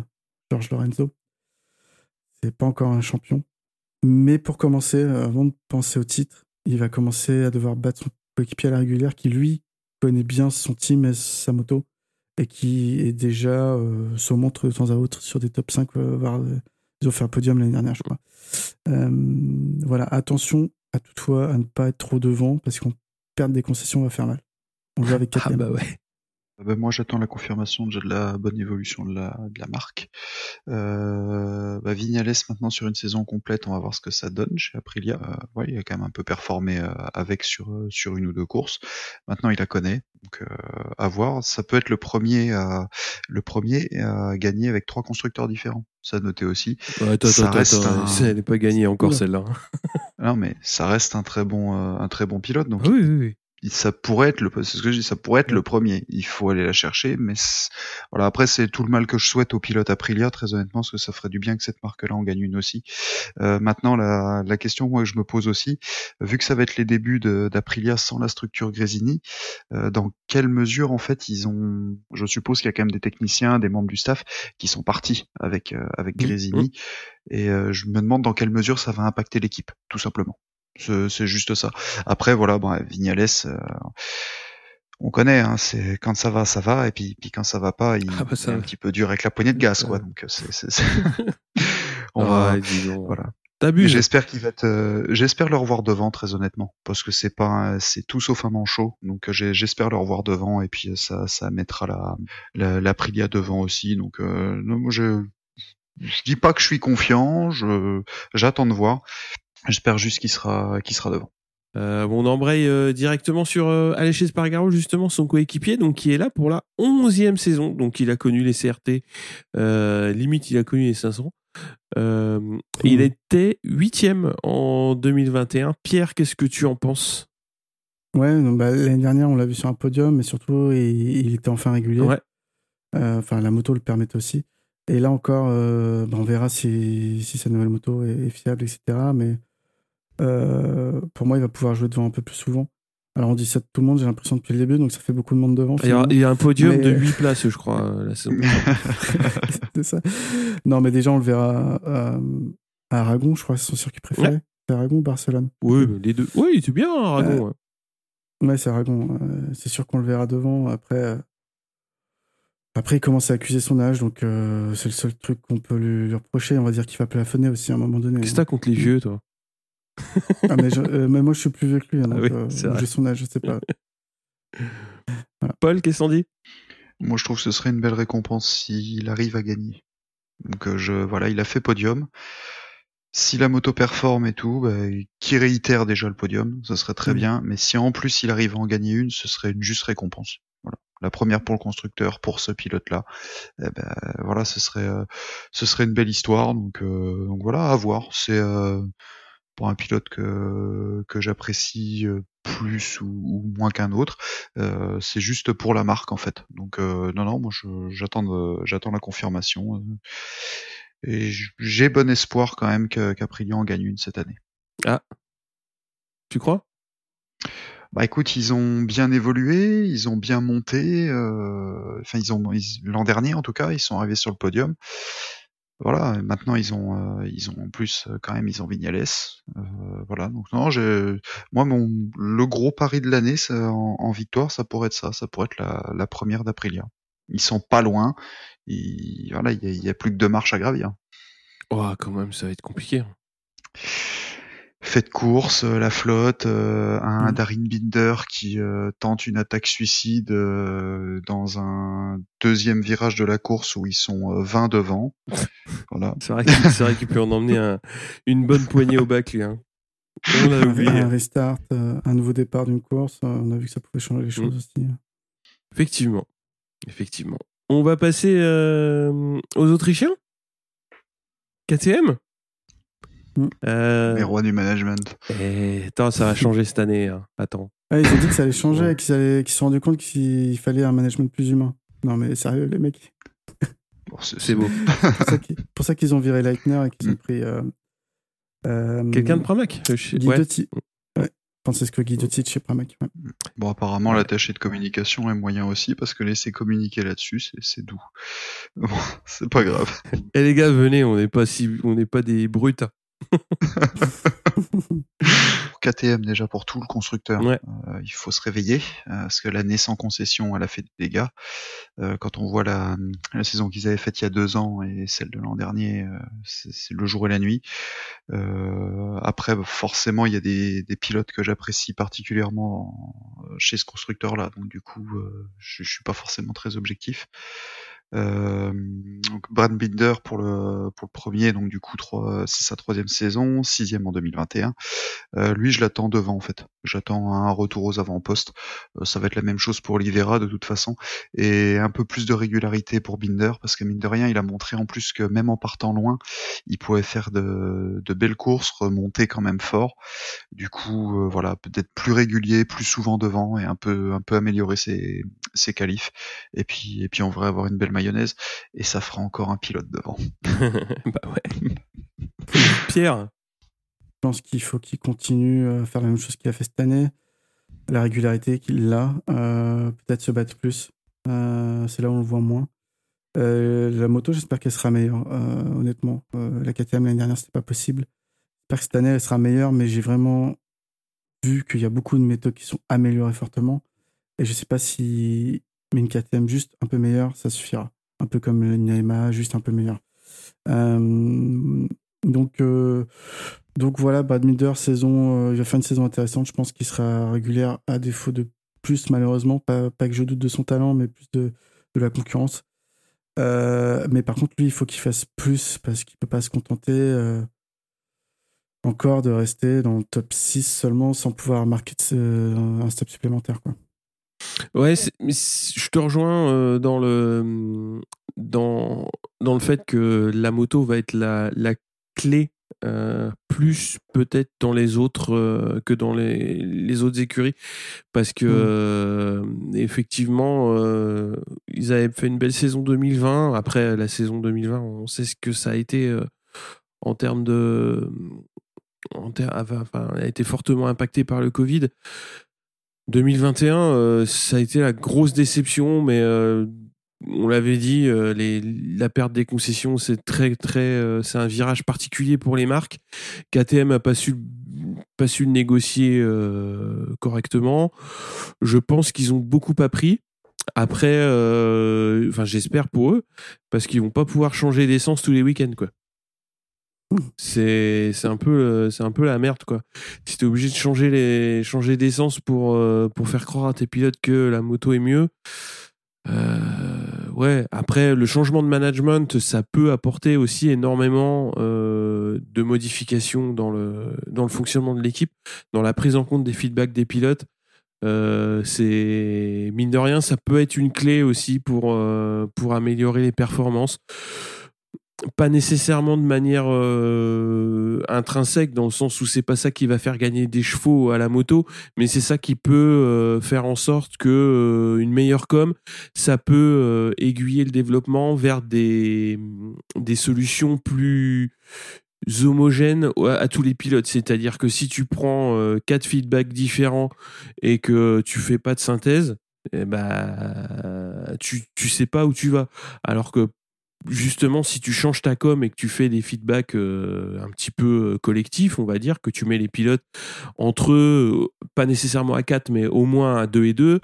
George Lorenzo. C'est pas encore un champion. Mais pour commencer, avant de penser au titre, il va commencer à devoir battre son coéquipier à la régulière qui, lui, connaît bien son team et sa moto et qui est déjà se montre de temps à autre sur des top 5, euh, voire ils ont fait un podium l'année dernière, je crois. Euh, voilà, attention à toutefois à ne pas être trop devant parce qu'on perd des concessions va faire mal. On joue avec ah 4 bah ouais ben, moi, j'attends la confirmation de la bonne évolution de la, de la marque. Euh, bah, Vignales maintenant sur une saison complète, on va voir ce que ça donne chez Aprilia. Euh, ouais, il a quand même un peu performé euh, avec sur euh, sur une ou deux courses. Maintenant, il la connaît, donc euh, à voir. Ça peut être le premier à le premier à gagner avec trois constructeurs différents. Ça noter aussi. Ouais, attends Ça attends reste attends un- elle n'est pas gagnée encore celle-là hein. Non, mais ça reste un très bon euh, un très bon pilote. Donc Ah oui oui oui ça pourrait être le c'est ce que je dis ça pourrait être le premier. Il faut aller la chercher mais voilà après c'est tout le mal que je souhaite aux pilotes Aprilia très honnêtement parce que ça ferait du bien que cette marque là en gagne une aussi. Euh, maintenant la, la question moi que je me pose aussi vu que ça va être les débuts d'Aprilia sans la structure Grésini euh, dans quelle mesure en fait ils ont je suppose qu'il y a quand même des techniciens des membres du staff qui sont partis avec euh, avec. Grésini et euh, je me demande dans quelle mesure ça va impacter l'équipe tout simplement C'est juste ça. Après, voilà, bon, Vignales, euh, on connaît, hein, c'est quand ça va, ça va, et puis, puis quand ça va pas, il, Ah bah, ça est un va. petit peu dur avec la poignée de gaz, quoi. Donc c'est, c'est- c'est- (laughs) (laughs) on va, Ouais, dis donc. voilà. T'abuses. J'espère qu'il va être, euh, j'espère le revoir devant, très honnêtement, parce que c'est pas, un- c'est tout sauf un manchot. Donc euh, j'espère le revoir devant, et puis euh, ça, ça mettra la, la, l'Aprilia devant aussi. Donc euh, non, moi je, je dis pas que je suis confiant, je, j'attends de voir. J'espère juste qu'il sera, qu'il sera devant. Euh, bon, on embraye euh, directement sur euh, Aleix Espargaro, justement, son coéquipier, donc qui est là pour la onzième saison. Donc, il a connu les CRT, euh, limite, il a connu les 500. Euh, Il était huitième en 2021. Pierre, qu'est-ce que tu en penses? Ouais, bah, l'année dernière, on l'a vu sur un podium, mais surtout, il, il était enfin régulier. Ouais. Euh, Enfin, la moto le permettait aussi. Et là encore, euh, bah, on verra si, si sa nouvelle moto est, est fiable, etc. Mais euh, pour moi, il va pouvoir jouer devant un peu plus souvent. Alors, on dit ça de tout le monde, j'ai l'impression depuis le début, donc ça fait beaucoup de monde devant. il y, a, un podium Mais- de 8 places, je crois, euh, la saison. (laughs) c'est ça. Non, mais déjà, on le verra euh, à Aragon, je crois, c'est son circuit préféré. C'est Aragon ou Barcelone? Oui, mais les deux. Oui, il était bien, Aragon. ouais. Ouais, c'est Aragon. euh, c'est sûr qu'on le verra devant. Après, euh, après il commence à accuser son âge, donc euh, c'est le seul truc qu'on peut lui, lui reprocher. On va dire qu'il va plafonner aussi à un moment donné. Qu'est-ce que t'as contre les vieux, toi? Ah, mais, je- euh, mais moi, je suis plus vieux que lui, hein, Ah donc oui, euh, c'est vrai. j'ai son âge, je sais pas. (laughs) Paul, qu'est-ce qu'on dit? Moi, je trouve que ce serait une belle récompense s'il arrive à gagner. Donc, euh, je, voilà, il a fait podium. Si la moto performe et tout, bah, qui réitère déjà le podium, ce serait très Mhm. bien. Mais si en plus il arrive à en gagner une, ce serait une juste récompense. Voilà. La première pour le constructeur, pour ce pilote-là. Eh ben, voilà, ce serait, euh, ce serait une belle histoire. Donc, euh, donc voilà, à voir. C'est euh, pour un pilote que que j'apprécie euh, plus ou, ou moins qu'un autre. Euh, c'est juste pour la marque en fait. Donc euh, non non, moi je- j'attends la confirmation euh, et j'ai bon espoir quand même qu'Aprilia en gagne une cette année. Tu crois? Bah écoute, ils ont bien évolué, ils ont bien monté. euh, Enfin ils ont l'an dernier en tout cas, ils sont arrivés sur le podium. Voilà, maintenant ils ont euh, ils ont en plus euh, quand même ils ont Vignales. Euh, voilà, donc non, moi mon le gros pari de l'année en, en victoire, ça pourrait être ça, ça pourrait être la, la première d'Aprilia. Ils sont pas loin. Voilà, il y, y a plus que deux marches à gravir. Oh, quand même, ça va être compliqué. Fait de course, euh, la flotte, euh, un Mhm. Darin Binder qui euh, tente une attaque suicide euh, dans un deuxième virage de la course où ils sont euh, 20 devant. (laughs) Voilà. C'est vrai qu'il peut en emmener un- une bonne poignée au bac, lui. Hein. On l'a oublié. Un restart, euh, un nouveau départ d'une course, euh, on a vu que ça pouvait changer les choses Mm. aussi. Effectivement. Effectivement. On va passer euh, aux Autrichiens? KTM. Euh, Les rois du management. eh, attends, ça va changer cette année. hein. Attends. Ah, ils ont dit que ça allait changer Ouais. et qu'ils allaient- se sont rendus compte qu'il fallait un management plus humain. Non, mais sérieux, les mecs. (laughs) Bon, c'est beau. C'est (laughs) pour ça qu'ils- ont viré Leitner et qu'ils ont Mm. pris. euh, euh, Quelqu'un de Pramac Euh, je- ouais. Guidotti. Ouais. Francesco Guidotti de chez Pramac. ouais. Bon, apparemment, l'attaché de communication est moyen aussi parce que laisser communiquer là-dessus, c'est- doux. (laughs) Bon, c'est pas grave. Eh les gars, venez, on n'est pas si, on n'est pas des brutes. Pour KTM déjà pour tout le constructeur, Ouais. euh, il faut se réveiller euh, parce que l'année sans concession, elle a fait des dégâts. Euh, quand on voit la, la saison qu'ils avaient faite il y a deux ans et celle de l'an dernier, c'est le jour et la nuit. Après, bah, forcément, il y a des, des pilotes que j'apprécie particulièrement en- chez ce constructeur-là, donc du coup, je, je suis pas forcément très objectif. Euh, Brad Binder pour le pour le premier, donc du coup c'est sa troisième saison, sixième en 2021. Euh, lui, je l'attends devant en fait. J'attends un retour aux avant-postes. Euh, ça va être la même chose pour Livera de toute façon, et un peu plus de régularité pour Binder parce que mine de rien, il a montré en plus que même en partant loin, il pouvait faire de, de belles courses, remonter quand même fort. Du coup, euh, voilà, peut-être plus régulier, plus souvent devant et un peu un peu améliorer ses ses qualifs. Et puis et puis on devrait avoir une belle mayonnaise et ça fera encore un pilote devant. (laughs) bah ouais. (laughs) Pierre, Je pense qu'il faut qu'il continue à faire la même chose qu'il a fait cette année. La régularité qu'il a, euh, peut-être se battre plus. Euh, c'est là où on le voit moins. Euh, la moto, j'espère qu'elle sera meilleure, euh, honnêtement. Euh, la KTM l'année dernière, c'était pas possible. J'espère que cette année, elle sera meilleure, mais j'ai vraiment vu qu'il y a beaucoup de méthodes qui sont améliorées fortement. Et je sais pas si mais une KTM juste un peu meilleure, ça suffira. Un peu comme une juste un peu meilleure. Euh, donc, euh, donc voilà, Brad Miller, saison, euh, il va faire une saison intéressante. Je pense qu'il sera régulière à défaut de plus, malheureusement. Pas, que je doute de son talent, mais plus de, de la concurrence. mais par contre, lui, il faut qu'il fasse plus parce qu'il peut pas se contenter encore de rester dans le top 6 seulement sans pouvoir marquer un step supplémentaire. Quoi. Ouais, je te rejoins euh, dans le dans dans le fait que la moto va être la, la clé euh, plus peut-être dans les autres euh, que dans les, les autres écuries. Parce que mmh. effectivement ils avaient fait une belle saison 2020 après la saison 2020 on sait ce que ça a été en termes de en enfin, a été fortement impacté par le Covid 2021, euh, ça a été la grosse déception, mais euh, on l'avait dit, euh, les, la perte des concessions, c'est très très, c'est un virage particulier pour les marques. KTM a pas su pas su le négocier correctement. Je pense qu'ils ont beaucoup appris. Après, enfin j'espère pour eux, parce qu'ils vont pas pouvoir changer d'essence tous les week-ends quoi c'est c'est un peu c'est un peu la merde quoi. Si t'es obligé de changer les changer d'essence pour euh, pour faire croire à tes pilotes que la moto est mieux euh, ouais. Après le changement de management ça peut apporter aussi énormément euh, de modifications dans le dans le fonctionnement de l'équipe dans la prise en compte des feedbacks des pilotes. C'est mine de rien ça peut être une clé aussi pour pour améliorer les performances pas nécessairement de manière euh, intrinsèque dans le sens où c'est pas ça qui va faire gagner des chevaux à la moto mais c'est ça qui peut euh, faire en sorte que euh, une meilleure com ça peut aiguiller le développement vers des des solutions plus homogènes à, tous les pilotes c'est-à-dire que si tu prends quatre feedbacks différents et que tu fais pas de synthèse eh ben, tu, tu sais pas où tu vas. Alors que justement, si tu changes ta com et que tu fais des feedbacks euh, un petit peu euh, collectifs, on va dire, que tu mets les pilotes entre eux, pas nécessairement à 4, mais au moins à 2 et 2,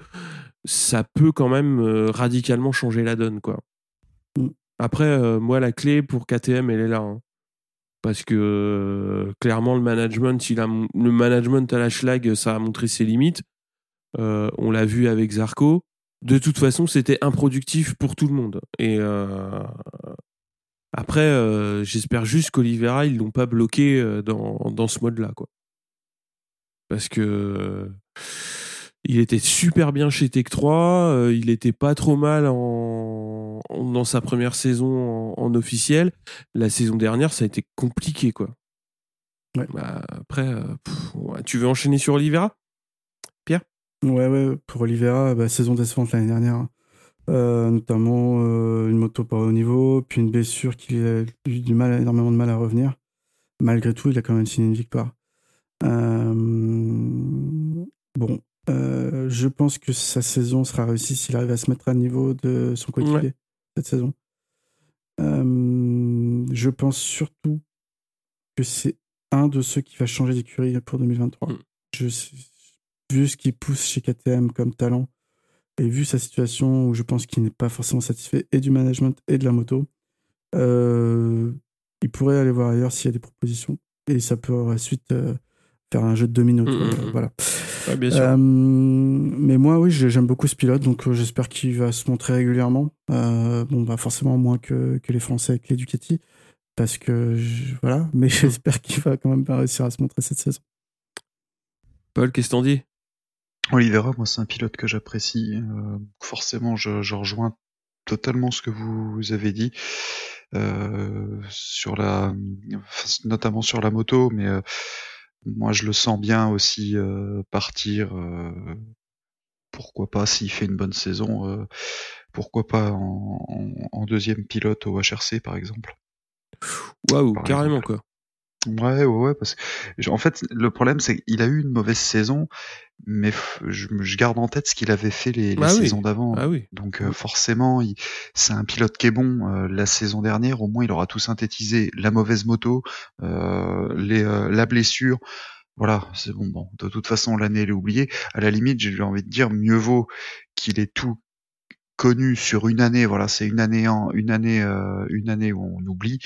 ça peut quand même euh, radicalement changer la donne, quoi. Mm. Après, moi, la clé pour KTM, elle est là. Hein. Parce que clairement, le management, il a, le management à la schlag, ça a montré ses limites. on l'a vu avec Zarco de toute façon, c'était improductif pour tout le monde. Et euh, après, euh, j'espère juste qu'Olivera, ils l'ont pas bloqué euh, dans, dans ce mode-là, quoi. Parce que il était super bien chez Tech 3, il était pas trop mal en, dans sa première saison en, officiel. La saison dernière, ça a été compliqué, quoi. Bah, après, tu veux enchaîner sur Olivera? Ouais, ouais, pour Olivera, bah, saison décevante l'année dernière. Euh, notamment euh, une moto pas au niveau, puis une blessure qui a eu du mal, énormément de mal à revenir. Malgré tout, il a quand même signé une victoire. Euh, bon, je pense que sa saison sera réussie s'il arrive à se mettre à niveau de son coéquipier cette saison. je pense surtout que c'est un de ceux qui va changer d'écurie pour 2023. Mm. Je sais, vu ce qu'il pousse chez KTM comme talent, et vu sa situation où je pense qu'il n'est pas forcément satisfait et du management et de la moto, euh, il pourrait aller voir ailleurs s'il y a des propositions. Et ça peut ensuite euh, faire un jeu de domino. Mmh, mmh, voilà. Euh, mais moi, oui, j'aime beaucoup ce pilote, donc j'espère qu'il va se montrer régulièrement. bon, bah forcément moins que, que les Français avec les Ducati, parce que voilà, mais (laughs) j'espère qu'il va quand même réussir à se montrer cette saison. Paul, qu'est-ce que t'en dis? Olivera, moi, c'est un pilote que j'apprécie. Euh, forcément, je, je, rejoins totalement ce que vous avez dit euh, sur la, notamment sur la moto, mais euh, moi, je le sens bien aussi euh, partir. Euh, pourquoi pas s'il fait une bonne saison Pourquoi pas en, en, deuxième pilote au HRC, par exemple Waouh, carrément quoi. Ouais, ouais, ouais, parce que en fait, le problème, c'est qu'il a eu une mauvaise saison, mais je, je garde en tête ce qu'il avait fait les, les bah saisons d'avant. Ah oui. Donc euh, forcément, c'est un pilote qui est bon. Euh, la saison dernière, au moins, il aura tout synthétisé la mauvaise moto, euh, les, la blessure, voilà, c'est bon, bon. De toute façon, l'année elle est oubliée. À la limite, j'ai envie de dire, mieux vaut qu'il ait tout connu sur une année. Voilà, c'est une année en une année, euh, une année où on oublie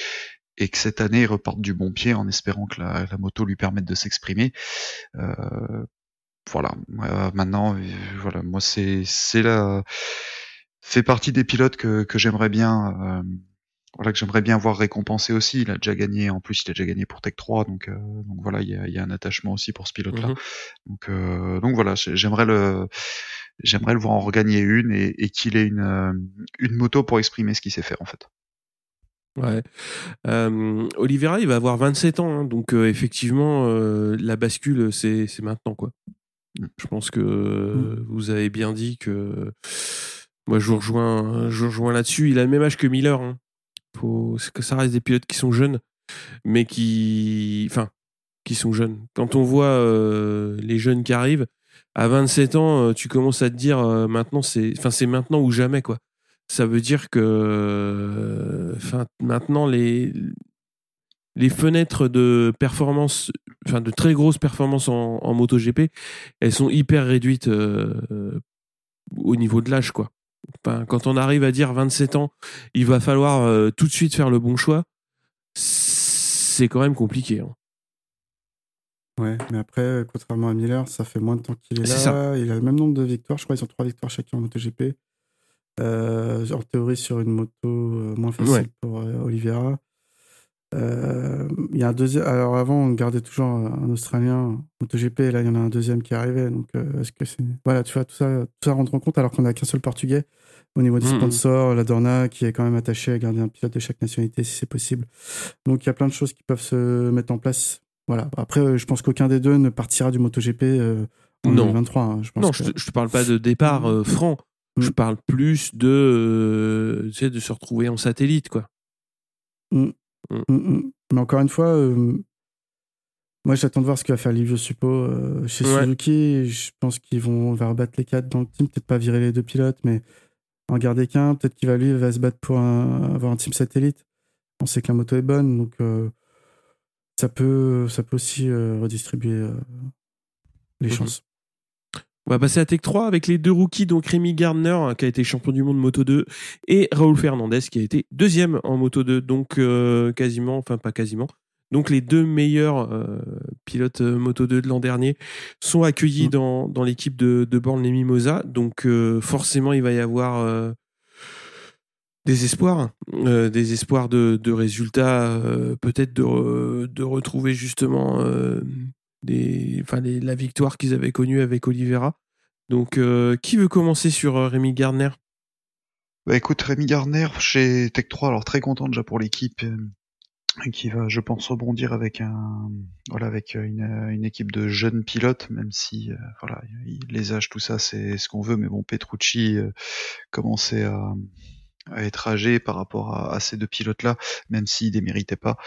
et que cette année il reparte du bon pied en espérant que la, la moto lui permette de s'exprimer. Euh, voilà. Euh, maintenant, euh, voilà, moi c'est c'est la fait partie des pilotes que que j'aimerais bien. Euh, voilà que j'aimerais bien voir récompensé aussi. Il a déjà gagné, en plus il a déjà gagné pour Tech 3, donc, euh, donc voilà, il y a, y a, un attachement aussi pour ce pilote-là. Mhm. Donc, euh, donc voilà, j'aimerais le, j'aimerais le voir en regagner une et, et qu'il ait une, une moto pour exprimer ce qu'il sait faire en fait. Ouais. Euh, Oliveira, il va avoir 27 ans, hein, donc euh, effectivement, euh, la bascule, c'est maintenant quoi. Mm. Je pense que euh, vous avez bien dit que moi je vous rejoins, je vous rejoins là-dessus. Il a le même âge que Miller. Hein. Faut, c'est que ça reste des pilotes qui sont jeunes, mais qui, enfin, qui sont jeunes. Quand on voit les jeunes qui arrivent, à 27 ans, tu commences à te dire maintenant c'est, enfin c'est maintenant ou jamais quoi. Ça veut dire que, enfin maintenant les les fenêtres de performance, enfin de très grosses performances en, en MotoGP, elles sont hyper réduites euh, au niveau de l'âge quoi. Enfin, quand on arrive à dire 27 ans, il va falloir euh, tout de suite faire le bon choix. C'est quand même compliqué. Hein. Ouais, mais après, euh, contrairement à Miller, ça fait moins de temps qu'il est là. ça. Il a le même nombre de victoires. Je crois qu'ils ont trois victoires chacun en MotoGP. Euh, en théorie, sur une moto euh, moins facile Ouais. pour euh, Oliveira. Il y a un deuxième. Alors avant, on gardait toujours un Australien en MotoGP. Et là, il y en a un deuxième qui arrivait. Donc, est-ce que c'est voilà, tu vois tout ça, tout ça rentre en compte alors qu'on n'a qu'un seul Portugais au niveau des Mhm. sponsors, la Dorna qui est quand même attaché à garder un pilote de chaque nationalité si c'est possible. Donc, il y a plein de choses qui peuvent se mettre en place. Voilà. Après, je pense qu'aucun des deux ne partira du MotoGP euh, en Non. 2023. hein. Je pense Non, que- je, te- je te parle pas de départ euh, franc. Mm. Je parle plus de, euh, tu sais, de se retrouver en satellite, quoi. Mm, mm. Mais encore une fois, euh, moi j'attends de voir ce que va faire Livio Suppo euh, chez Ouais. Suzuki. Je pense qu'ils vont on va rebattre les quatre dans le team, peut-être pas virer les deux pilotes, mais en garder qu'un. Peut-être qu'il va lui va se battre pour un- avoir un team satellite. On sait que la moto est bonne, donc euh, ça peut ça peut aussi redistribuer les Mhm. chances. On va passer à Tech 3 avec les deux rookies, donc Rémi Gardner, hein, qui a été champion du monde Moto 2, et Raoul Fernandez, qui a été deuxième en Moto 2. Donc, euh, quasiment, enfin, pas quasiment. Donc, les deux meilleurs euh, pilotes euh, Moto 2 de l'an dernier sont accueillis Mm. dans, dans l'équipe de, de Born les Mimosa. Donc, euh, forcément, il va y avoir des espoirs, euh, des espoirs de, de résultats, euh, peut-être de, re- de retrouver justement euh, enfin, la victoire qu'ils avaient connue avec Oliveira. Donc, euh, qui veut commencer sur euh, Rémi Gardner Bah écoute, Rémi Garner chez Tech 3, alors très content déjà pour l'équipe euh, qui va, je pense, rebondir avec un, voilà, avec une, équipe de jeunes pilotes, même si, voilà, il- les âges, tout ça, c'est ce qu'on veut, mais bon, Petrucci euh, commençait à être âgé par rapport à, à ces deux pilotes-là, même s'ils ne les méritaient pas.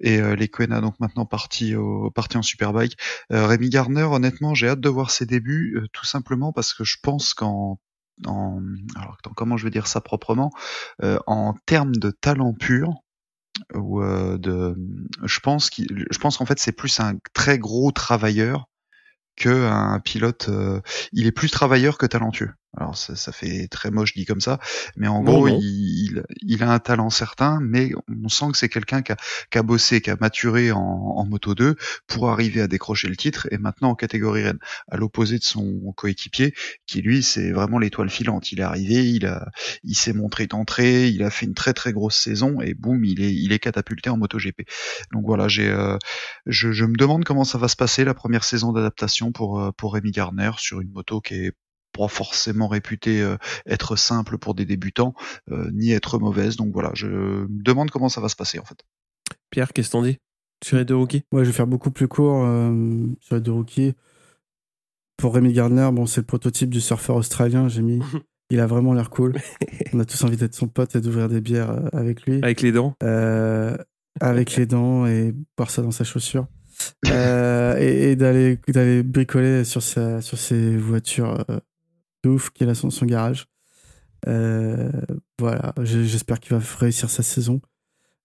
Et euh, les Quena donc maintenant partis au, partis en Superbike. Euh, Rémi Garner, honnêtement, j'ai hâte de voir ses débuts, euh, tout simplement parce que je pense qu'en en, alors comment je vais dire ça proprement, euh, en termes de talent pur, ou euh, de, je pense qu'il, je pense qu'en fait c'est plus un très gros travailleur que un pilote. il est plus travailleur que talentueux. Alors ça, ça fait très moche dit comme ça, mais en Non, gros non. il, il, il a un talent certain, mais on sent que c'est quelqu'un qui a, qui a bossé, qui a maturé en, en moto 2 pour arriver à décrocher le titre et maintenant en catégorie Rennes, à l'opposé de son coéquipier qui lui c'est vraiment l'étoile filante. Il est arrivé, il a, il s'est montré d'entrée, il a fait une très très grosse saison et boum il est, il est catapulté en MotoGP. Donc voilà, j'ai, euh, je, je me demande comment ça va se passer la première saison d'adaptation pour euh, pour Rémi Garner sur une moto qui est pas forcément réputée euh, être simple pour des débutants, euh, ni être mauvaise. Donc voilà, je me demande comment ça va se passer en fait. Pierre, qu'est-ce que t'en dis sur les deux rookies? Ouais, je vais faire beaucoup plus court euh, sur les deux rookies. Pour Rémi Gardner, bon, c'est le prototype du surfeur australien, j'ai mis. (laughs) Il a vraiment l'air cool. (laughs) On a tous envie d'être son pote et d'ouvrir des bières avec lui. Avec les dents Euh, avec les dents et boire ça dans sa chaussure. (laughs) Euh, et et d'aller d'aller bricoler sur, sa, sur ses voitures euh, de ouf qu'il a son, garage. Euh, voilà, j'espère qu'il va réussir sa saison.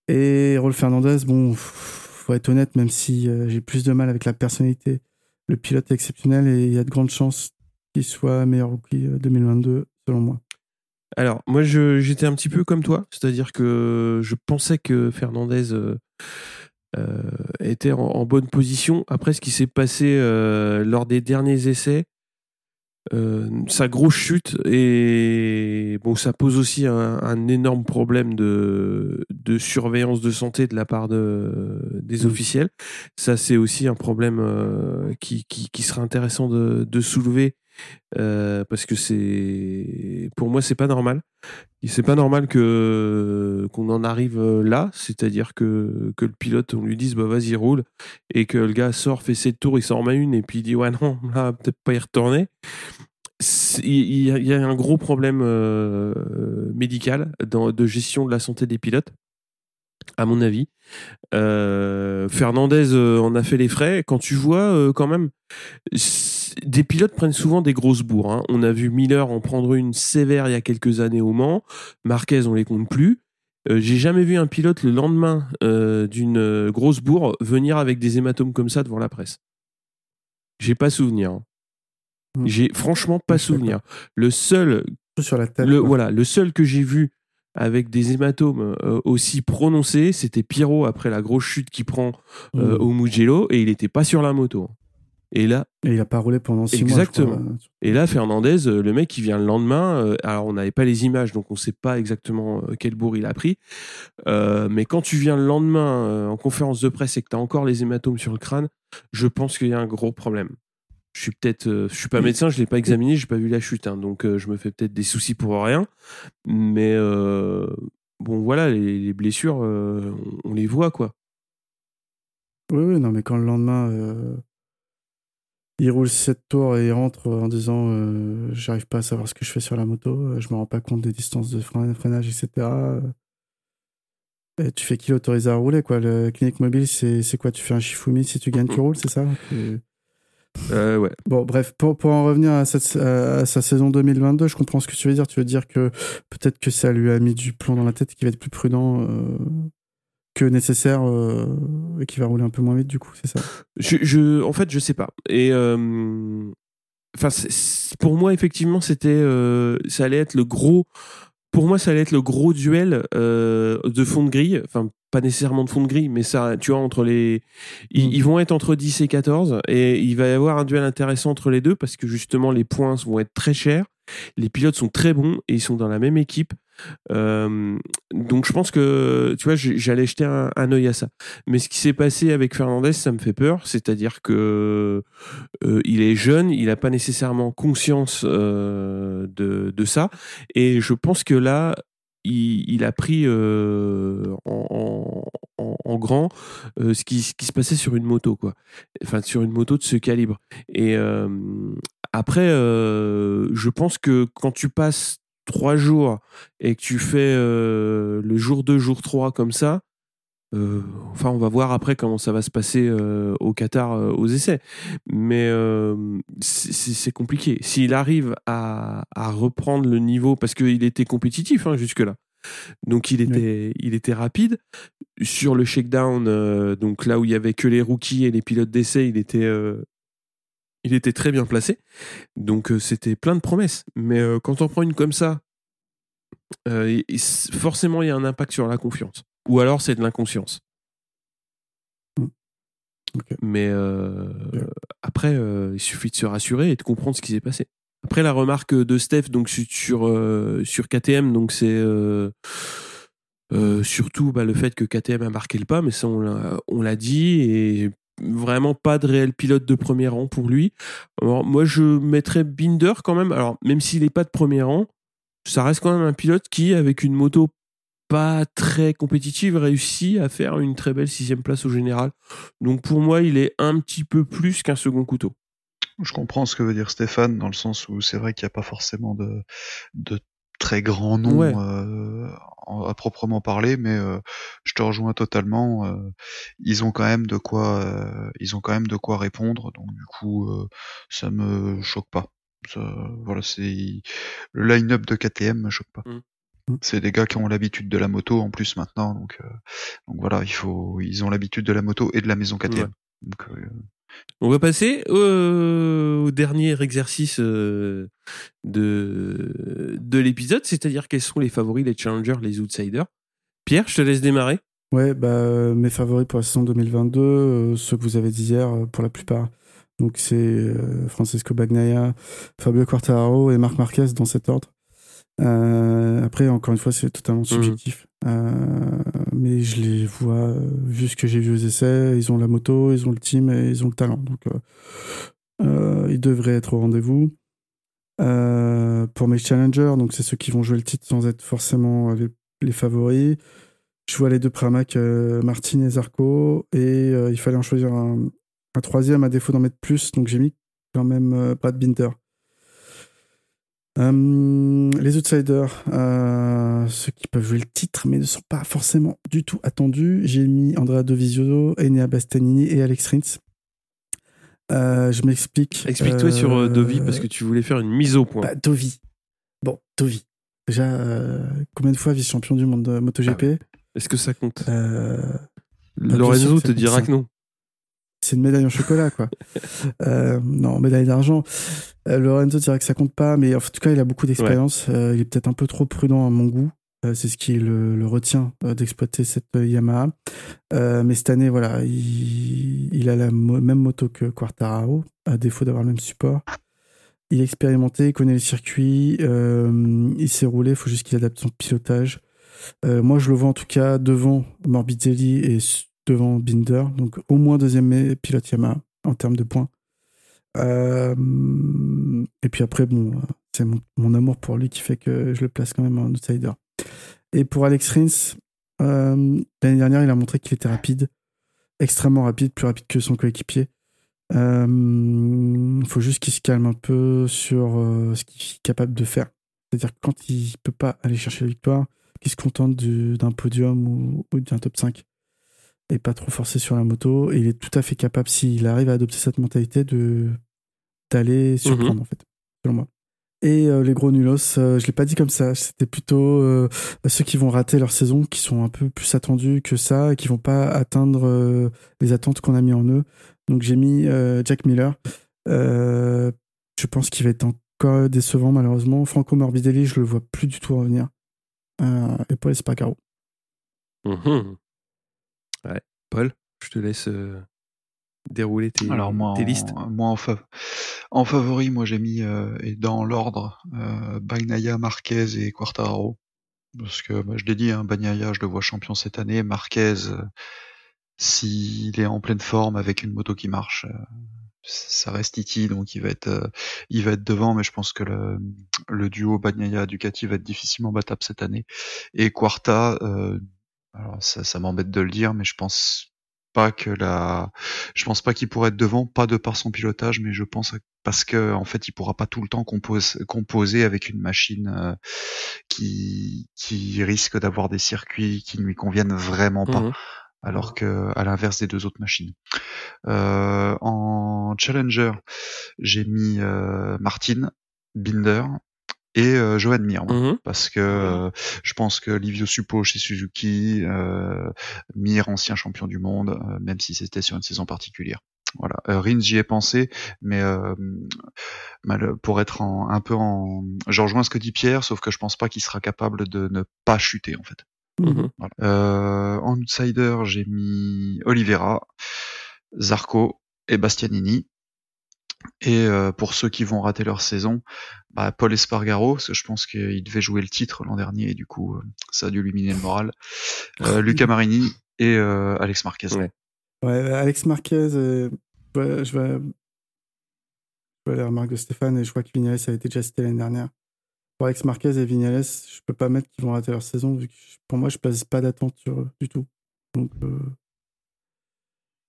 Et Rolf Fernandez, bon, faut être honnête, même si j'ai plus de mal avec la personnalité. Le pilote est exceptionnel et il y a de grandes chances qu'il soit meilleur rookie 2022, selon moi. Alors, moi, j'étais un petit peu comme toi, c'est-à-dire que je pensais que Fernandez était en, bonne position. Après, ce qui s'est passé lors des derniers essais, euh, sa grosse chute et bon ça pose aussi un, énorme problème de, de, surveillance de santé de la part de, des mmh. officiels ça c'est aussi un problème euh, qui, qui, qui, sera intéressant de, de soulever euh, parce que c'est pour moi c'est pas normal c'est pas normal que qu'on en arrive là c'est-à-dire que, que le pilote on lui dise bah vas-y roule et que le gars sort fait ses tours il s'en remet une et puis il dit ouais (laughs) non là peut-être pas y retourner il y, a un gros problème euh, médical de gestion de la santé des pilotes à mon avis. Euh, Fernandez euh, en a fait les frais. Quand tu vois quand même, des pilotes prennent souvent des grosses bourres. Hein. On a vu Miller en prendre une sévère il y a quelques années au Mans. Marquez, on les compte plus. J'ai jamais vu un pilote le lendemain d'une grosse bourre venir avec des hématomes comme ça devant la presse. J'ai pas souvenir. Hein. Mm. J'ai franchement pas souvenir. Le seul, sur la tête, le, voilà, le seul que j'ai vu avec des hématomes euh, aussi prononcés, c'était Pierrot après la grosse chute qu'il prend euh, mm. au Mugello et il n'était pas sur la moto. Et là, et il a pas roulé pendant six mois. Exactement. Et là, Fernandez, euh, le mec, il vient le lendemain. alors, on n'avait pas les images, donc on ne sait pas exactement quel bourg il a pris. mais quand tu viens le lendemain en conférence de presse et que tu as encore les hématomes sur le crâne, je pense qu'il y a un gros problème je suis peut-être euh, je suis pas médecin je l'ai pas examiné j'ai pas vu la chute hein, donc euh, je me fais peut-être des soucis pour rien mais euh, bon voilà les, blessures on, les voit quoi oui oui non mais quand le lendemain il roule 7 tours et il rentre en disant j'arrive pas à savoir ce que je fais sur la moto je me rends pas compte des distances de freinage etc et tu fais qui l'autorise à rouler quoi? Le clinique mobile c'est quoi? Tu fais un Shifumi si tu gagnes tu roules c'est ça? Euh, ouais. Bon, bref, pour, pour en revenir à, cette, à, sa saison 2022, je comprends ce que tu veux dire. Tu veux dire que peut-être que ça lui a mis du plomb dans la tête et qu'il va être plus prudent euh, que nécessaire euh, et qu'il va rouler un peu moins vite, du coup, c'est ça? Je, je, En fait, je sais pas. Et. Enfin, pour moi, effectivement, c'était, ça allait être le gros pour moi, ça allait être le gros duel de fond de grille. Enfin, pas nécessairement de fond de grille, mais ça, tu vois, entre les, ils, mm. vont être entre 10 et 14 et il va y avoir un duel intéressant entre les deux parce que justement les points vont être très chers. Les pilotes sont très bons et ils sont dans la même équipe. Euh, donc je pense que tu vois j'allais jeter un, un, œil à ça. Mais ce qui s'est passé avec Fernandez, ça me fait peur. C'est-à-dire que euh, il est jeune, il n'a pas nécessairement conscience euh, de, de, ça, et je pense que là il, a pris euh, en, grand ce, qui, qui, se passait sur une moto, quoi. Enfin, sur une moto de ce calibre. Et après, je pense que quand tu passes trois jours et que tu fais le jour 2, jour 3 comme ça, enfin, on va voir après comment ça va se passer au Qatar aux essais. Mais c'est compliqué. S'il arrive à, reprendre le niveau, parce qu'il était compétitif hein, jusque-là. Donc il était, il était rapide. Sur le shakedown, donc là où il y avait que les rookies et les pilotes d'essai, il était, il était très bien placé. Donc c'était plein de promesses. Mais quand on prend une comme ça, forcément il y a un impact sur la confiance ou alors c'est de l'inconscience. Hmm. Mais euh, après, euh, il suffit de se rassurer et de comprendre ce qui s'est passé. Après la remarque de Steph donc sur euh, sur KTM donc c'est surtout bah, le fait que KTM a marqué le pas mais ça on l'a dit et vraiment pas de réel pilote de premier rang pour lui. Moi je mettrais Binder quand même alors même s'il n'est pas de premier rang ça reste quand même un pilote qui avec une moto pas très compétitive, réussit à faire une très belle sixième place au général. Donc pour moi, il est un petit peu plus qu'un second couteau. Je comprends ce que veut dire Stéphane, dans le sens où c'est vrai qu'il n'y a pas forcément de très grands noms euh, à proprement parler, mais euh, je te rejoins totalement. Euh, ils ont quand même de quoi, ils ont quand même de quoi répondre, donc du coup, ça me choque pas. voilà, c'est le line-up de KTM me choque pas. Mmh. Mm. C'est des gars qui ont l'habitude de la moto en plus maintenant, donc, euh, donc voilà, il faut, ils ont l'habitude de la moto et de la maison KTM. Ouais. Donc, euh, On va passer au, au dernier exercice euh, de, de l'épisode, c'est-à-dire quels sont les favoris, les challengers, les outsiders. Pierre, je te laisse démarrer. Ouais, bah, euh, mes favoris pour la saison 2022, euh, ceux que vous avez dit hier euh, pour la plupart. Donc c'est euh, Francesco Bagnaia, Fabio Quartararo et Marc Marquez dans cet ordre. Euh, après, encore une fois, c'est totalement subjectif. Euh, mais je les vois, euh, vu ce que j'ai vu aux essais, ils ont la moto, ils ont le team et ils ont le talent. Donc ils devraient être au rendez-vous. Euh, pour mes challengers, donc c'est ceux qui vont jouer le titre sans être forcément les, les favoris. Je vois les deux Pramac, euh, Martin et Zarco, et euh, il fallait en choisir un, un troisième à défaut d'en mettre plus, donc j'ai mis quand même Brad Binder. Euh, les outsiders, euh, ceux qui peuvent jouer le titre mais ne sont pas forcément du tout attendus, j'ai mis Andrea Dovizioso, Enea Bastianini et Alex Rins. Euh, je m'explique. Explique-toi sur Dovi parce que tu voulais faire une mise au point. bah, Dovi. Bon, Dovi. Déjà, combien de fois vice-champion du monde de MotoGP? Est-ce que ça compte? Lorenzo te dira que non. C'est une médaille en chocolat, quoi. (laughs) Euh, non, médaille d'argent. Euh, Lorenzo dirait que ça compte pas, mais en tout cas, il a beaucoup d'expérience. Euh, il est peut-être un peu trop prudent à mon goût. C'est ce qui le, le retient d'exploiter cette Yamaha. Mais cette année, voilà, il, il a la mo- même moto que Quartararo, à défaut d'avoir le même support. Il est expérimenté, il connaît les circuits, euh, il s'est roulé, il faut juste qu'il adapte son pilotage. Moi, je le vois en tout cas devant Morbidelli et devant Binder, donc au moins deuxième me- pilote Yamaha en termes de points. Euh, et puis après, bon, euh, c'est mon, amour pour lui qui fait que je le place quand même en outsider. Et pour Alex Rins, euh, l'année dernière, il a montré qu'il était rapide, extrêmement rapide, plus rapide que son coéquipier. Il faut juste qu'il se calme un peu sur ce qu'il est capable de faire. C'est-à-dire quand il peut pas aller chercher la victoire, qu'il se contente du- d'un podium ou, ou d'un top 5 et pas trop forcé sur la moto. Et il est tout à fait capable, s'il arrive à adopter cette mentalité, de d'aller surprendre, en fait, selon moi. Et euh, les gros nulos, euh, je l'ai pas dit comme ça. C'était plutôt euh, ceux qui vont rater leur saison, qui sont un peu plus attendus que ça, et qui vont pas atteindre euh, les attentes qu'on a mis en eux. Donc j'ai mis Jack Miller. Je pense qu'il va être encore décevant malheureusement. Franco Morbidelli, je le vois plus du tout revenir. Et Paul Espargaro. Mhm. Ouais. Paul, je te laisse euh, dérouler tes, Alors moi, tes en, listes. moi en, fa- en favori, moi j'ai mis euh, et dans l'ordre euh, Bagnaia, Marquez et Quartararo. Parce que bah, je l'ai dit, hein, Bagnaia, je le vois champion cette année. Marquez, euh, s'il est en pleine forme avec une moto qui marche, euh, ça reste Titi, donc il va être, euh, il va être devant. Mais je pense que le, le duo Bagnaia Ducati va être difficilement battable cette année. Et Quarta, euh, alors ça, ça m'embête de le dire, mais je pense pas que la, je pense pas qu'il pourrait être devant, pas de par son pilotage, mais je pense parce que en fait, il pourra pas tout le temps compose- composer avec une machine euh, qui qui risque d'avoir des circuits qui ne lui conviennent vraiment pas, Mhm. alors que à l'inverse des deux autres machines. Euh, en challenger, j'ai mis euh, Martin, Binder et euh, Johan Mir. moi Mhm. parce que euh, je pense que Livio Suppo chez Suzuki, euh, Mir ancien champion du monde, euh, même si c'était sur une saison particulière. Voilà, euh, Rins j'y ai pensé, mais euh, mal- pour être en, un peu en, je rejoins ce que dit Pierre, sauf que je pense pas qu'il sera capable de ne pas chuter en fait. Voilà. Euh, en outsider j'ai mis Oliveira, Zarco et Bastianini. Et euh, pour ceux qui vont rater leur saison, bah, Paul Espargaro, parce que je pense qu'il devait jouer le titre l'an dernier et du coup euh, ça a dû lui miner le moral. Euh, (laughs) Luca Marini et euh, Alex Marquez. Ouais. Ouais, Alex Marquez, euh, je vais, vois la remarque de Stéphane et je crois que Vignales a été déjà cité l'année dernière. Pour Alex Marquez et Vignales, je peux pas mettre qu'ils vont rater leur saison vu que pour moi, je passe pas d'attente sur eux du tout. Donc, euh,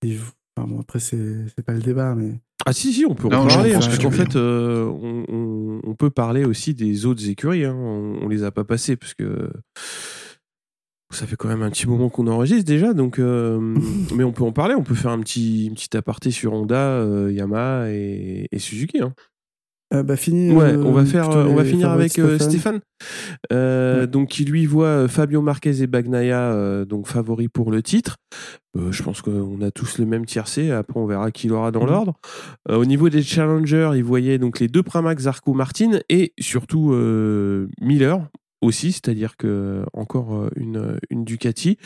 et, enfin, bon, après, c'est c'est pas le débat, mais Ah si si, on peut en parler hein, ce parce que qu'en fait, euh, on, on- on peut parler aussi des autres écuries. Hein. On, on les a pas passés parce que ça fait quand même un petit moment qu'on enregistre déjà, donc euh, (laughs) mais on peut en parler. On peut faire un petit, une petite aparté sur Honda, euh, Yamaha et, et Suzuki. Hein. Euh, bah, fini. Ouais, euh, on va faire, plutôt on va les finir avec euh, Stéphane, Euh, Ouais. donc qui lui voit Fabio Marquez et Bagnaia donc favoris pour le titre. Je pense qu'on a tous le même tiercé. Après, on verra qui l'aura dans Mhm. l'ordre. Au niveau des challengers, il voyait donc les deux Pramac, Zarco, Martin et surtout Miller aussi, c'est-à-dire que encore euh, une, une Ducati.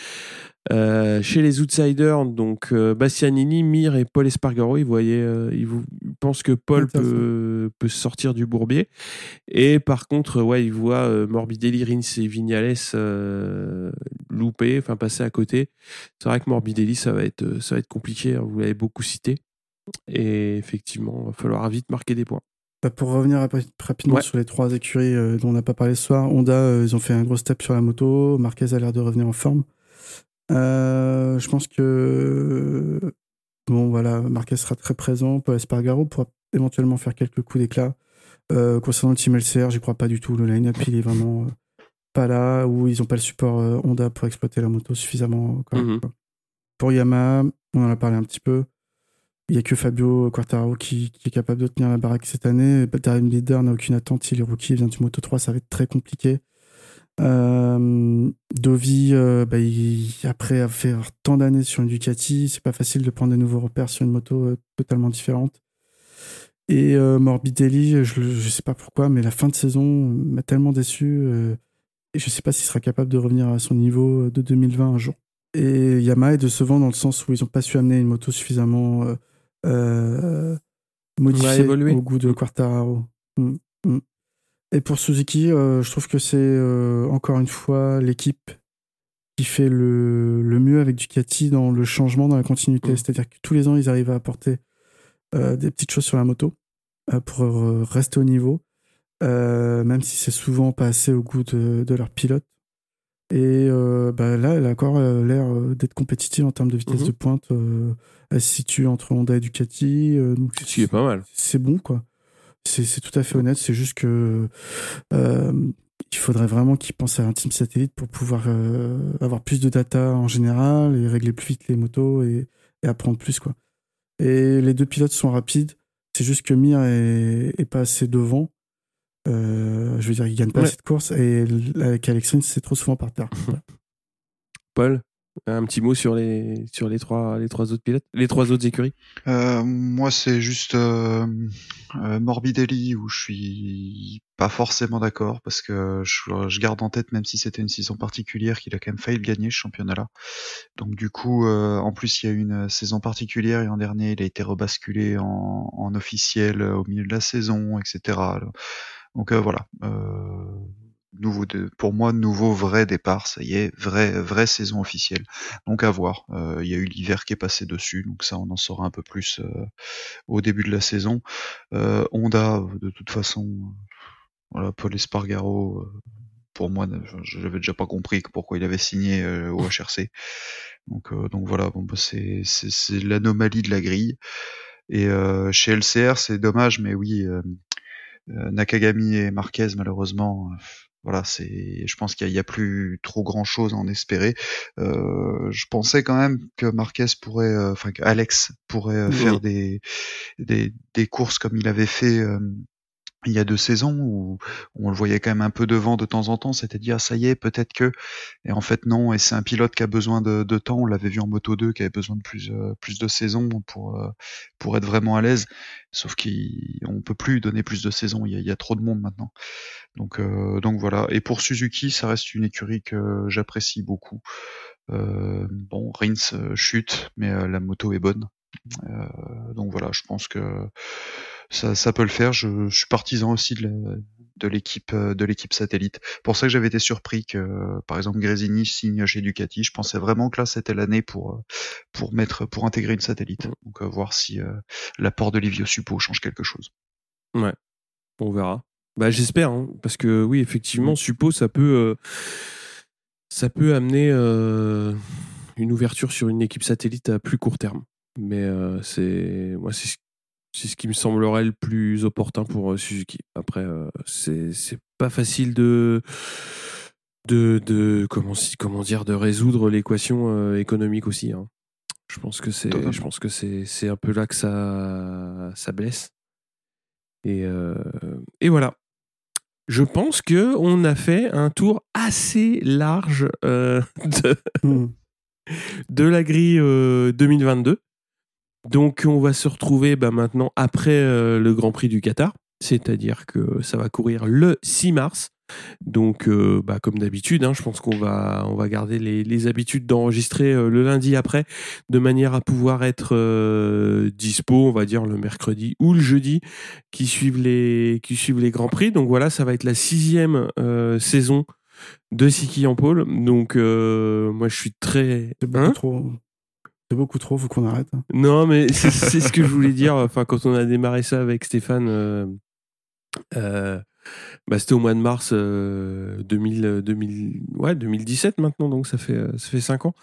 Euh, chez les outsiders, donc euh, Bastianini, Mir et Paul Espargaro, ils voyaient, euh, ils pensent que Paul peut, peut sortir du bourbier. Et par contre, ouais, ils voient euh, Morbidelli, Rins et Vignales euh, louper, enfin passer à côté. C'est vrai que Morbidelli, ça va être, euh, ça va être compliqué. hein, vous l'avez beaucoup cité. Et effectivement, il va falloir vite marquer des points. Bah, pour revenir rap- rapidement Ouais. sur les trois écuries euh, dont on n'a pas parlé ce soir, Honda, euh, ils ont fait un gros step sur la moto. Marquez a l'air de revenir en forme. Euh, je pense que bon voilà, Marquez sera très présent. Paul Espargaro pourra éventuellement faire quelques coups d'éclat. Concernant le team LCR, j'y crois pas du tout. Le line-up, il est vraiment pas là, ou ils ont pas le support Honda pour exploiter la moto suffisamment. Mhm. Pour Yamaha, on en a parlé un petit peu. Il y a que Fabio Quartararo qui, est capable de tenir la baraque cette année. Darren Leader n'a aucune attente. Il est rookie, il vient du Moto 3, ça va être très compliqué. Euh, Dovi, euh, bah, après faire tant d'années sur une Ducati, c'est pas facile de prendre des nouveaux repères sur une moto euh, totalement différente. Et Morbidelli, je, je sais pas pourquoi, mais la fin de saison m'a tellement déçu. et je sais pas s'il sera capable de revenir à son niveau de 2020 un jour. Et Yamaha est décevant dans le sens où ils ont pas su amener une moto suffisamment euh, évoluer. au goût de Quartararo. Mm, mm. Et pour Suzuki, euh, je trouve que c'est euh, encore une fois l'équipe qui fait le, le mieux avec Ducati dans le changement, dans la continuité. Mm. C'est-à-dire que tous les ans, ils arrivent à apporter euh, des petites choses sur la moto euh, pour euh, rester au niveau, même si c'est souvent pas assez au goût de, de leur pilote. Et euh, bah là, elle a encore euh, l'air euh, d'être compétitive en termes de vitesse Mhm. de pointe. elle se situe entre Honda et Ducati. donc Ce qui est pas mal. c'est bon, quoi. C'est tout à fait honnête. C'est juste que il faudrait vraiment qu'ils pensent à un team satellite pour pouvoir euh, avoir plus de data en général et régler plus vite les motos et, et apprendre plus, quoi. Et les deux pilotes sont rapides. C'est juste que Mir est, est pas assez devant. Euh, je veux dire, il gagne pas Ouais. de courses et avec Alex Rins, c'est trop souvent par terre. Voilà. (laughs) Paul, un petit mot sur les, sur les trois, les trois autres pilotes, les trois autres écuries? Euh, moi, c'est juste euh, euh, Morbidelli où je suis pas forcément d'accord parce que je, je garde en tête, même si c'était une saison particulière, qu'il a quand même failli le gagner ce championnat-là. Donc du coup, euh, en plus, il y a eu une saison particulière et en dernier, il a été rebasculé en, en officiel euh, au milieu de la saison, etc. Donc euh, voilà. Euh, nouveau pour moi nouveau vrai départ ça y est vraie vraie saison officielle. Donc à voir. Euh, il y a eu l'hiver qui est passé dessus donc ça on en saura un peu plus euh, au début de la saison. Euh, Honda de toute façon voilà Paul Espargaro pour moi je- j'avais déjà pas compris pourquoi il avait signé au HRC donc donc voilà bon bah, c'est c'est l'anomalie de la grille. Et chez LCR c'est dommage mais oui Nakagami et Marquez malheureusement euh, voilà c'est je pense qu'il y, a- plus trop grand chose à en espérer Euh, je pensais quand même que Marquez pourrait euh, enfin que Alex pourrait euh, Oui. faire des, des des courses comme il avait fait euh, il y a deux saisons où on le voyait quand même un peu devant de temps en temps, c'était dire ça y est, peut-être que, et en fait non, et c'est un pilote qui a besoin de, temps, on l'avait vu en Moto 2, qui avait besoin de plus, euh, plus de saisons pour, euh, pour être vraiment à l'aise, sauf qu'on peut plus donner plus de saisons, il y a, il y a trop de monde maintenant. Donc, euh, donc voilà, et pour Suzuki, ça reste une écurie que j'apprécie beaucoup. Euh, bon, Rins euh, chute, mais euh, la moto est bonne. Donc voilà, je pense que ça, ça peut le faire. Je, je suis partisan aussi de l'équipe euh, de l'équipe satellite. Pour ça que j'avais été surpris que par exemple Grésini signe chez Ducati. Je pensais vraiment que là c'était l'année pour euh, pour mettre pour intégrer une satellite. Donc euh, voir si euh, l'apport de Livio Suppo change quelque chose. On verra. Bah, j'espère, hein, parce que oui, effectivement, Suppo, ça peut, euh, ça peut amener euh, une ouverture sur une équipe satellite à plus court terme. Mais euh, c'est, moi, c'est, ce- c'est ce qui me semblerait le plus opportun pour euh, Suzuki. Après, euh, c'est, pas facile de, de, de comment, dire, de résoudre l'équation euh, économique aussi. hein. Je pense que c'est, je pense que c'est, un peu là que ça, ça blesse. Et, euh, et voilà. Je pense que on a fait un tour assez large euh, (laughs) de, Hmm. de la grille euh, 2022. Donc on va se retrouver bah, maintenant après euh, le Grand Prix du Qatar, c'est-à-dire que ça va courir le 6 mars. Donc euh, bah, comme d'habitude, hein, je pense qu'on va on va garder les, les habitudes d'enregistrer euh, le lundi après, de manière à pouvoir être euh, dispo, on va dire le mercredi ou le jeudi, qui suivent les qui suivent les grands prix. Donc voilà, ça va être la sixième euh, saison de Siki en pôle. Donc euh, moi je suis très C'est beaucoup Hein trop. C'est beaucoup trop, faut qu'on arrête. non, mais c'est ce que je voulais dire. Enfin, quand on a démarré ça avec Stéphane, euh, euh, bah, c'était au mois de mars euh, 2000, 2000, ouais, 2017 maintenant, donc ça fait, ça fait 5 ans.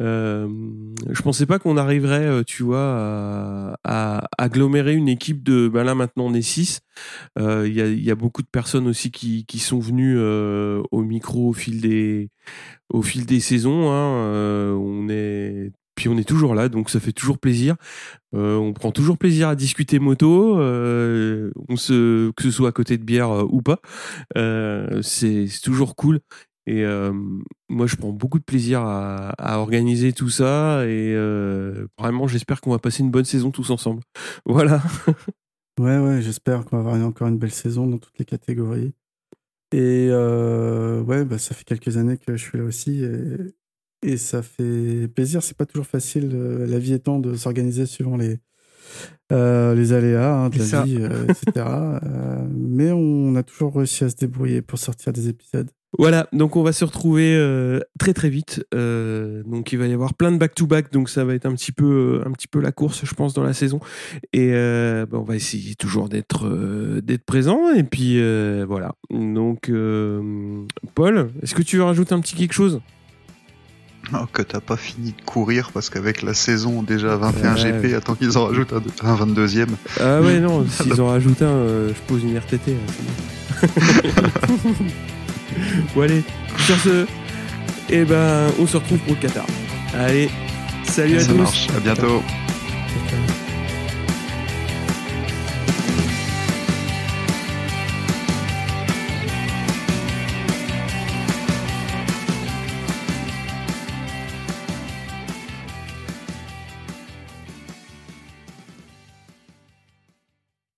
Je pensais pas qu'on arriverait, tu vois, à, agglomérer une équipe de. Bah là, maintenant, on est 6. Il y, a, beaucoup de personnes aussi qui, qui sont venues au micro au fil des, au fil des saisons. Hein, on est on est toujours là, donc ça fait toujours plaisir. Euh, on prend toujours plaisir à discuter moto, euh, que ce soit à côté de bière euh, ou pas. C'est toujours cool. Et moi, je prends beaucoup de plaisir à, organiser tout ça. Et vraiment, j'espère qu'on va passer une bonne saison tous ensemble. (laughs) Voilà. Ouais, ouais, j'espère qu'on va avoir encore une belle saison dans toutes les catégories. Et ouais, bah, ça fait quelques années que je suis là aussi. Et ça fait plaisir. C'est pas toujours facile, euh, la vie étant, de s'organiser suivant les, euh, les aléas hein, de la ça. vie, euh, etc. (laughs) Mais on a toujours réussi à se débrouiller pour sortir des épisodes. Voilà, donc on va se retrouver très très vite. Donc il va y avoir plein de back-to-back, donc ça va être un petit peu, un petit peu la course, je pense, dans la saison. Et bah, on va essayer toujours d'être d'être présent. Et puis voilà. Donc Paul, est-ce que tu veux rajouter un petit quelque chose? Oh, que t'as pas fini de courir parce qu'avec la saison déjà 21 Ouais. GP, attends qu'ils en rajoutent un, un 22e. Ah ouais (laughs) non, s'ils en rajoutent un, euh, je pose une RTT. hein, (laughs) bon. allez, sur ce, et ben on se retrouve pour le Qatar. Allez, salut à Ça tous. marche, à bientôt.